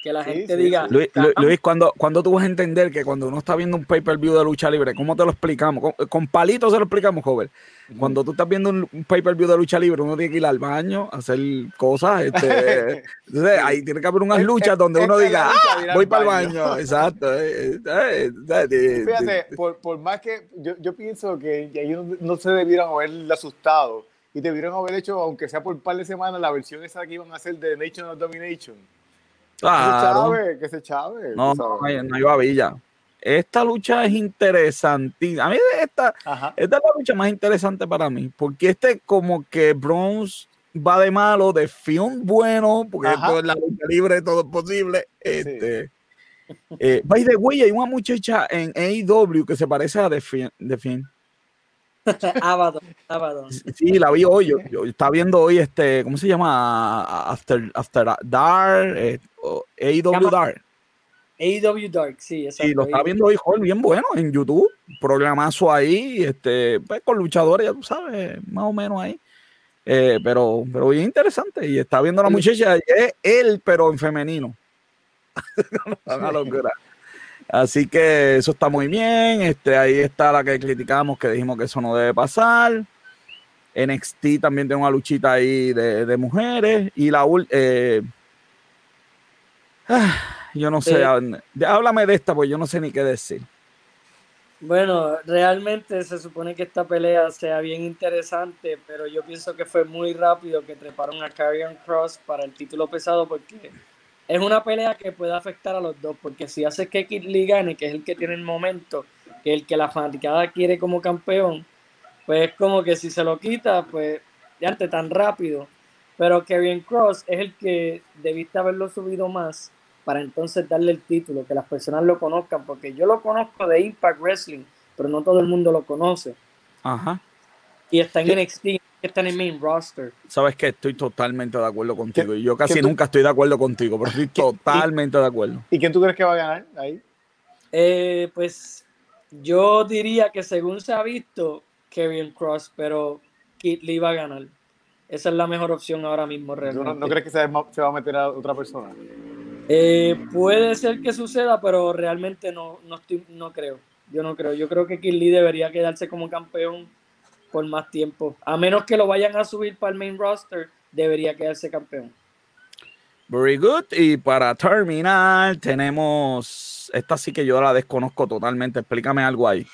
que la gente diga. Luis, Luis, cuando, cuando tú vas a entender que cuando uno está viendo un pay-per-view de lucha libre, ¿cómo te lo explicamos? Con, palitos se lo explicamos, joven. Cuando tú estás viendo un, pay-per-view de lucha libre, uno tiene que ir al baño, hacer cosas. Este, [laughs] entonces, ahí tiene que haber unas luchas donde uno diga, ah, voy para el baño. Exacto. Eh, eh, eh, Fíjate, por, por, más que yo, yo pienso que ellos no se debieran haber asustado y debieron haber hecho, aunque sea por un par de semanas, la versión esa que iban a hacer de Nation of Domination. Claro. Que se chave, No, no hay, no hay Esta lucha es interesante. A mí esta, esta es la lucha más interesante para mí, porque este como que Bronze va de malo, de film bueno, porque esto es la lucha libre, todo es posible. Este, eh, by the way, hay una muchacha en AEW que se parece a The Fiend. [laughs] Abaddon, Abaddon. Sí, la vi hoy. Yo, estaba viendo hoy este, ¿cómo se llama? After, After Dark, eh, AEW Dark. AEW Dark, sí, exacto. Sí, lo estaba viendo hoy, joder, bien bueno en YouTube. Programazo ahí, este, pues, con luchadores, ya tú sabes, más o menos ahí. Eh, pero, pero bien interesante. Y está viendo a la muchacha, es él, pero en femenino. [laughs] Una [laughs] locura. Así que eso está muy bien. Este, ahí está la que criticamos, que dijimos que eso no debe pasar. NXT también tiene una luchita ahí de, mujeres. Y la eh, ah, yo no sé, háblame de esta, pues yo no sé ni qué decir. Bueno, realmente se supone que esta pelea sea bien interesante, pero yo pienso que fue muy rápido que treparon a Karrion Cross para el título pesado porque es una pelea que puede afectar a los dos, porque si hace que Kid Lee gane, que es el que tiene el momento, que es el que la fanaticada quiere como campeón, pues es como que si se lo quita, pues ya ante tan rápido. Pero Kevin Cross es el que debiste haberlo subido más para entonces darle el título, que las personas lo conozcan, porque yo lo conozco de Impact Wrestling, pero no todo el mundo lo conoce. Ajá. Y está en NXT, está en el main roster. Sabes que estoy totalmente de acuerdo contigo. Y yo casi nunca estoy de acuerdo contigo, pero estoy [laughs] totalmente de acuerdo. ¿Y quién tú crees que va a ganar ahí? Eh, pues yo diría que según se ha visto, Kevin Cross, pero Kid Lee va a ganar. Esa es la mejor opción ahora mismo, realmente. ¿No, crees que se, va a meter a otra persona? Eh, puede ser que suceda, pero realmente no, no, no creo. Yo no creo. Yo creo que Kid Lee debería quedarse como campeón por más tiempo. A menos que lo vayan a subir para el main roster, debería quedarse campeón. Very good. Y para terminar, tenemos. Esta sí que yo la desconozco totalmente. Explícame algo ahí.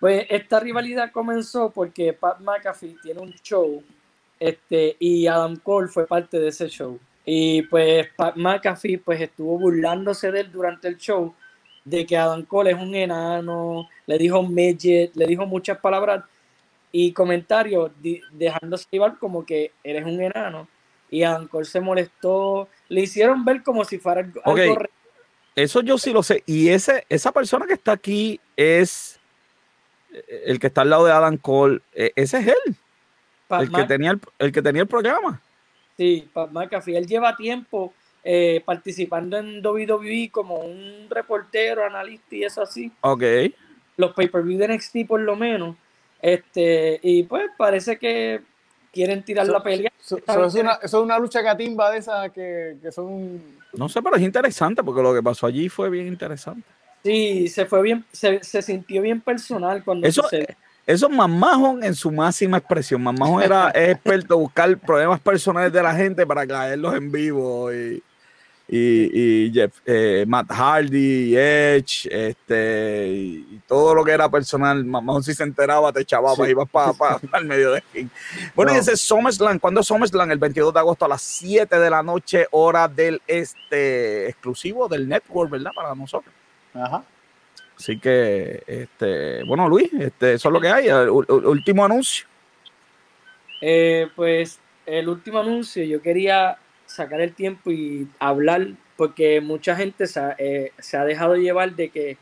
Pues esta rivalidad comenzó porque Pat McAfee tiene un show este, y Adam Cole fue parte de ese show. Y pues Pat McAfee pues estuvo burlándose de él durante el show de que Adam Cole es un enano, le dijo midget, le dijo muchas palabras y comentarios dejándose llevar como que eres un enano. Y Ancor se molestó, le hicieron ver como si fuera algo Eso yo sí lo sé. Y ese, esa persona que está aquí es el que está al lado de Adam Cole. E, ese es él. el, que tenía el, que tenía el programa. Sí, Pat McAfee. Él lleva tiempo eh, participando en WWE como un reportero, analista y eso así. Ok. Los pay-per-view de NXT por lo menos. Este, y pues parece que quieren tirar la pelea. eso, es una, es una, lucha catimba de esas que, que, son. No sé, pero es interesante porque lo que pasó allí fue bien interesante. Sí, se fue bien, se, se sintió bien personal cuando eso, Eso es Mamajón en su máxima expresión. Mamajón era [laughs] experto en buscar problemas personales de la gente para caerlos en vivo y y, Jeff, eh, Matt Hardy, Edge, este, y, todo lo que era personal, más si se enteraba, te echaba sí. ibas para pa, el [laughs] medio de fin. Bueno, y ese SummerSlam, ¿cuándo es SummerSlam? El 22 de agosto a las 7 de la noche, hora del este exclusivo del network, ¿verdad? Para nosotros. Ajá. Así que, este, bueno, Luis, este, eso es lo que hay. último anuncio. Eh, pues el último anuncio, yo quería sacar el tiempo y hablar, porque mucha gente eh, se ha, dejado llevar de que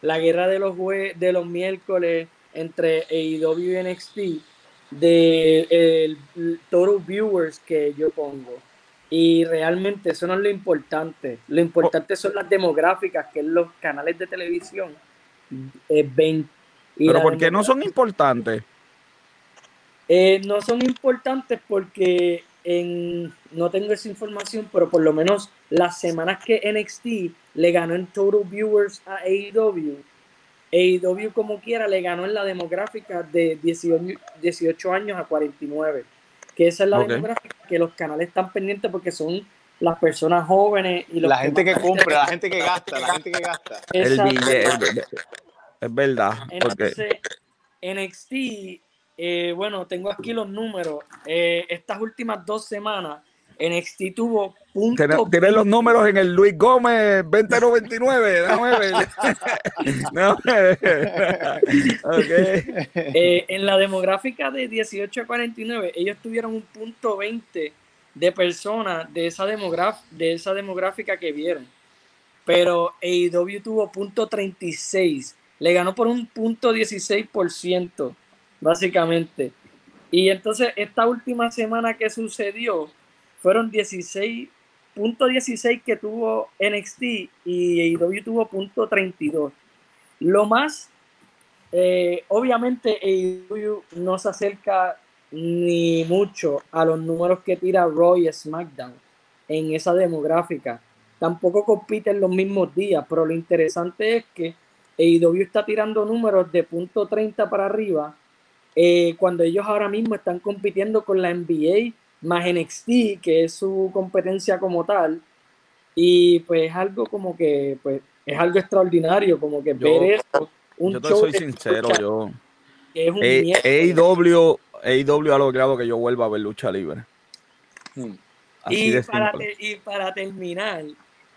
la guerra de los, de los miércoles entre AEW y NXT, de el, total viewers que yo pongo. Y realmente eso no es lo importante. Lo importante son las demográficas que los canales de televisión eh, ven. Pero ¿por qué no son importantes? Eh, no son importantes porque en, no tengo esa información, pero por lo menos las semanas que NXT le ganó en total viewers a AEW, AEW como quiera le ganó en la demográfica de 18, años a 49, que esa es la demográfica que los canales están pendientes porque son las personas jóvenes y la gente que, compra, la gente que gasta, la gente que gasta. El es verdad. Entonces, NXT eh, bueno, tengo aquí los números. Eh, estas últimas dos semanas, NXT tuvo punto. Tienes los números en el Luis Gómez 2099. Déjame ver. [laughs] Eh, en la demográfica de 18 a 49, ellos tuvieron un punto 20 de personas de esa, de esa demográfica que vieron. Pero AEW tuvo punto 36. Le ganó por un punto 16% básicamente. Y entonces esta última semana que sucedió fueron 16.16 que tuvo NXT y AEW tuvo punto 32. Lo más, eh, obviamente AEW no se acerca ni mucho a los números que tira Roy SmackDown en esa demográfica. Tampoco compiten los mismos días, pero lo interesante es que AEW está tirando números de punto 30 para arriba eh, cuando ellos ahora mismo están compitiendo con la NBA más NXT, que es su competencia como tal, y pues es algo como que, pues, es algo extraordinario, como que ver eso. Un yo te soy sincero, yo. Es un AEW, AEW ha logrado que yo vuelva a ver lucha libre. Hmm. y, para y para terminar,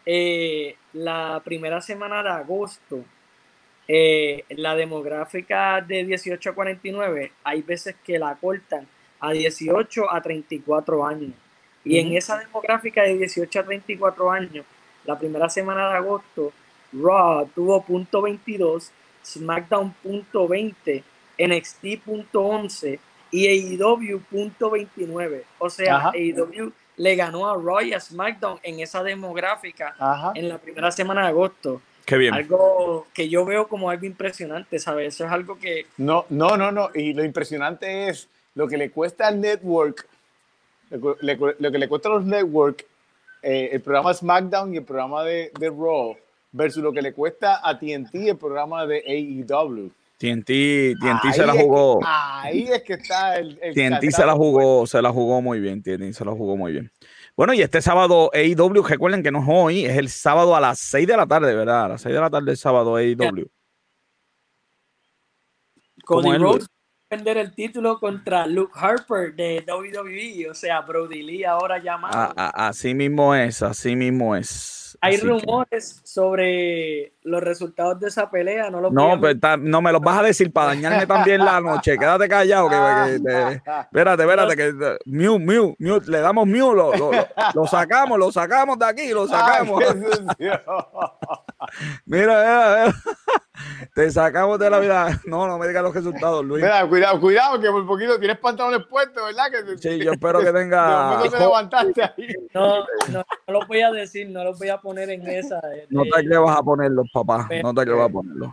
eh, la primera semana de agosto, eh, la demográfica de 18 a 49, hay veces que la cortan a 18 a 34 años. Y en esa demográfica de 18 a 34 años, la primera semana de agosto, Raw tuvo punto .22, SmackDown punto .20, NXT punto .11 y AEW punto .29. O sea, AEW le ganó a Raw y a SmackDown en esa demográfica en la primera semana de agosto. Algo que yo veo como algo impresionante, ¿sabes? Eso es algo que... No, no, no, no. Y lo impresionante es lo que le cuesta al network, lo, que le cuesta a los network, eh, el programa SmackDown y el programa de, de, Raw, versus lo que le cuesta a TNT el programa de AEW. TNT, TNT se la jugó. ahí es que está el... el TNT se la jugó, se la jugó muy bien, TNT se la jugó muy bien. Bueno, y este sábado AEW, recuerden que no es hoy, es el sábado a las 6 de la tarde, ¿verdad? A las 6 de la tarde el sábado AEW. Cody Rhodes vender el título contra Luke Harper de WWE, o sea, Brody Lee ahora llamado. así mismo es, así mismo es. Hay rumores sobre los resultados de esa pelea, no No, no me los vas a decir para dañarme también la noche. Quédate callado. Que, espérate, espérate, que Mew, Mew, Mew, le damos Mew, lo, lo, sacamos, lo sacamos de aquí, lo sacamos. [laughs] mira, mira, mira. Te sacamos de la vida. No, no me digas los resultados, Luis. Mira, cuidado, cuidado, que por poquito tienes pantalones puestos, ¿verdad? Que, sí, yo espero que [laughs] tenga. No, no, no lo voy a decir, no lo voy a poner en esa. [laughs] no te atrevas a ponerlos, papá. No te atrevas a ponerlos.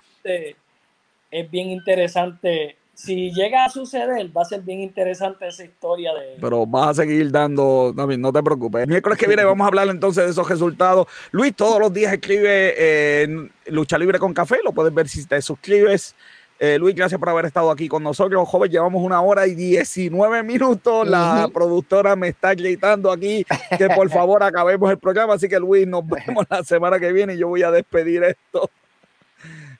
Es bien interesante si llega a suceder, va a ser bien interesante esa historia de. Pero vas a seguir dando, no te preocupes. El miércoles que viene vamos a hablar entonces de esos resultados. Luis todos los días escribe eh, Lucha Libre con Café, lo puedes ver si te suscribes Eh, Luis, gracias por haber estado aquí con nosotros. Joven, llevamos una hora y 19 minutos. La productora me está gritando aquí que por [laughs] favor acabemos el programa. Así que Luis, nos vemos la semana que viene yo voy a despedir esto.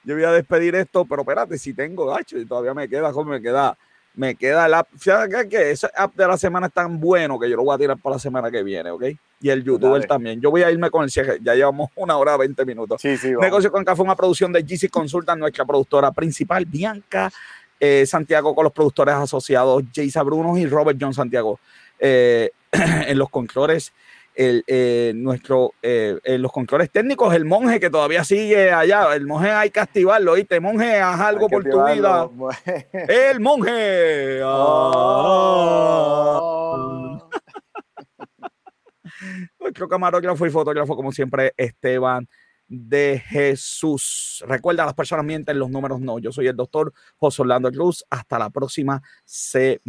Yo voy a despedir esto, pero espérate, si tengo gacho y todavía me queda, joven, me queda me queda el app. Fíjate que ese app de la semana es tan bueno que yo lo voy a tirar para la semana que viene, ¿ok? Y el youtuber también. Yo voy a irme con el cierre. Ya llevamos [laughs] una hora, 20 minutos. Sí, sí, Negocio con Café, una producción de GC Consulta, nuestra productora principal, Bianca eh, Santiago, con los productores asociados, Jaysa Bruno y Robert John Santiago. Eh, [clears throat] en los controles el, eh, nuestro, eh, los controles técnicos, el monje que todavía sigue allá, el monje hay que activarlo, ¿oíste? Monje, haz algo por tu vida. El monje. [laughs] Oh. nuestro camarógrafo y fotógrafo, como siempre, Esteban de Jesús. Recuerda, las personas mienten, los números no. Yo soy el doctor José Orlando Cruz. Hasta la próxima semana.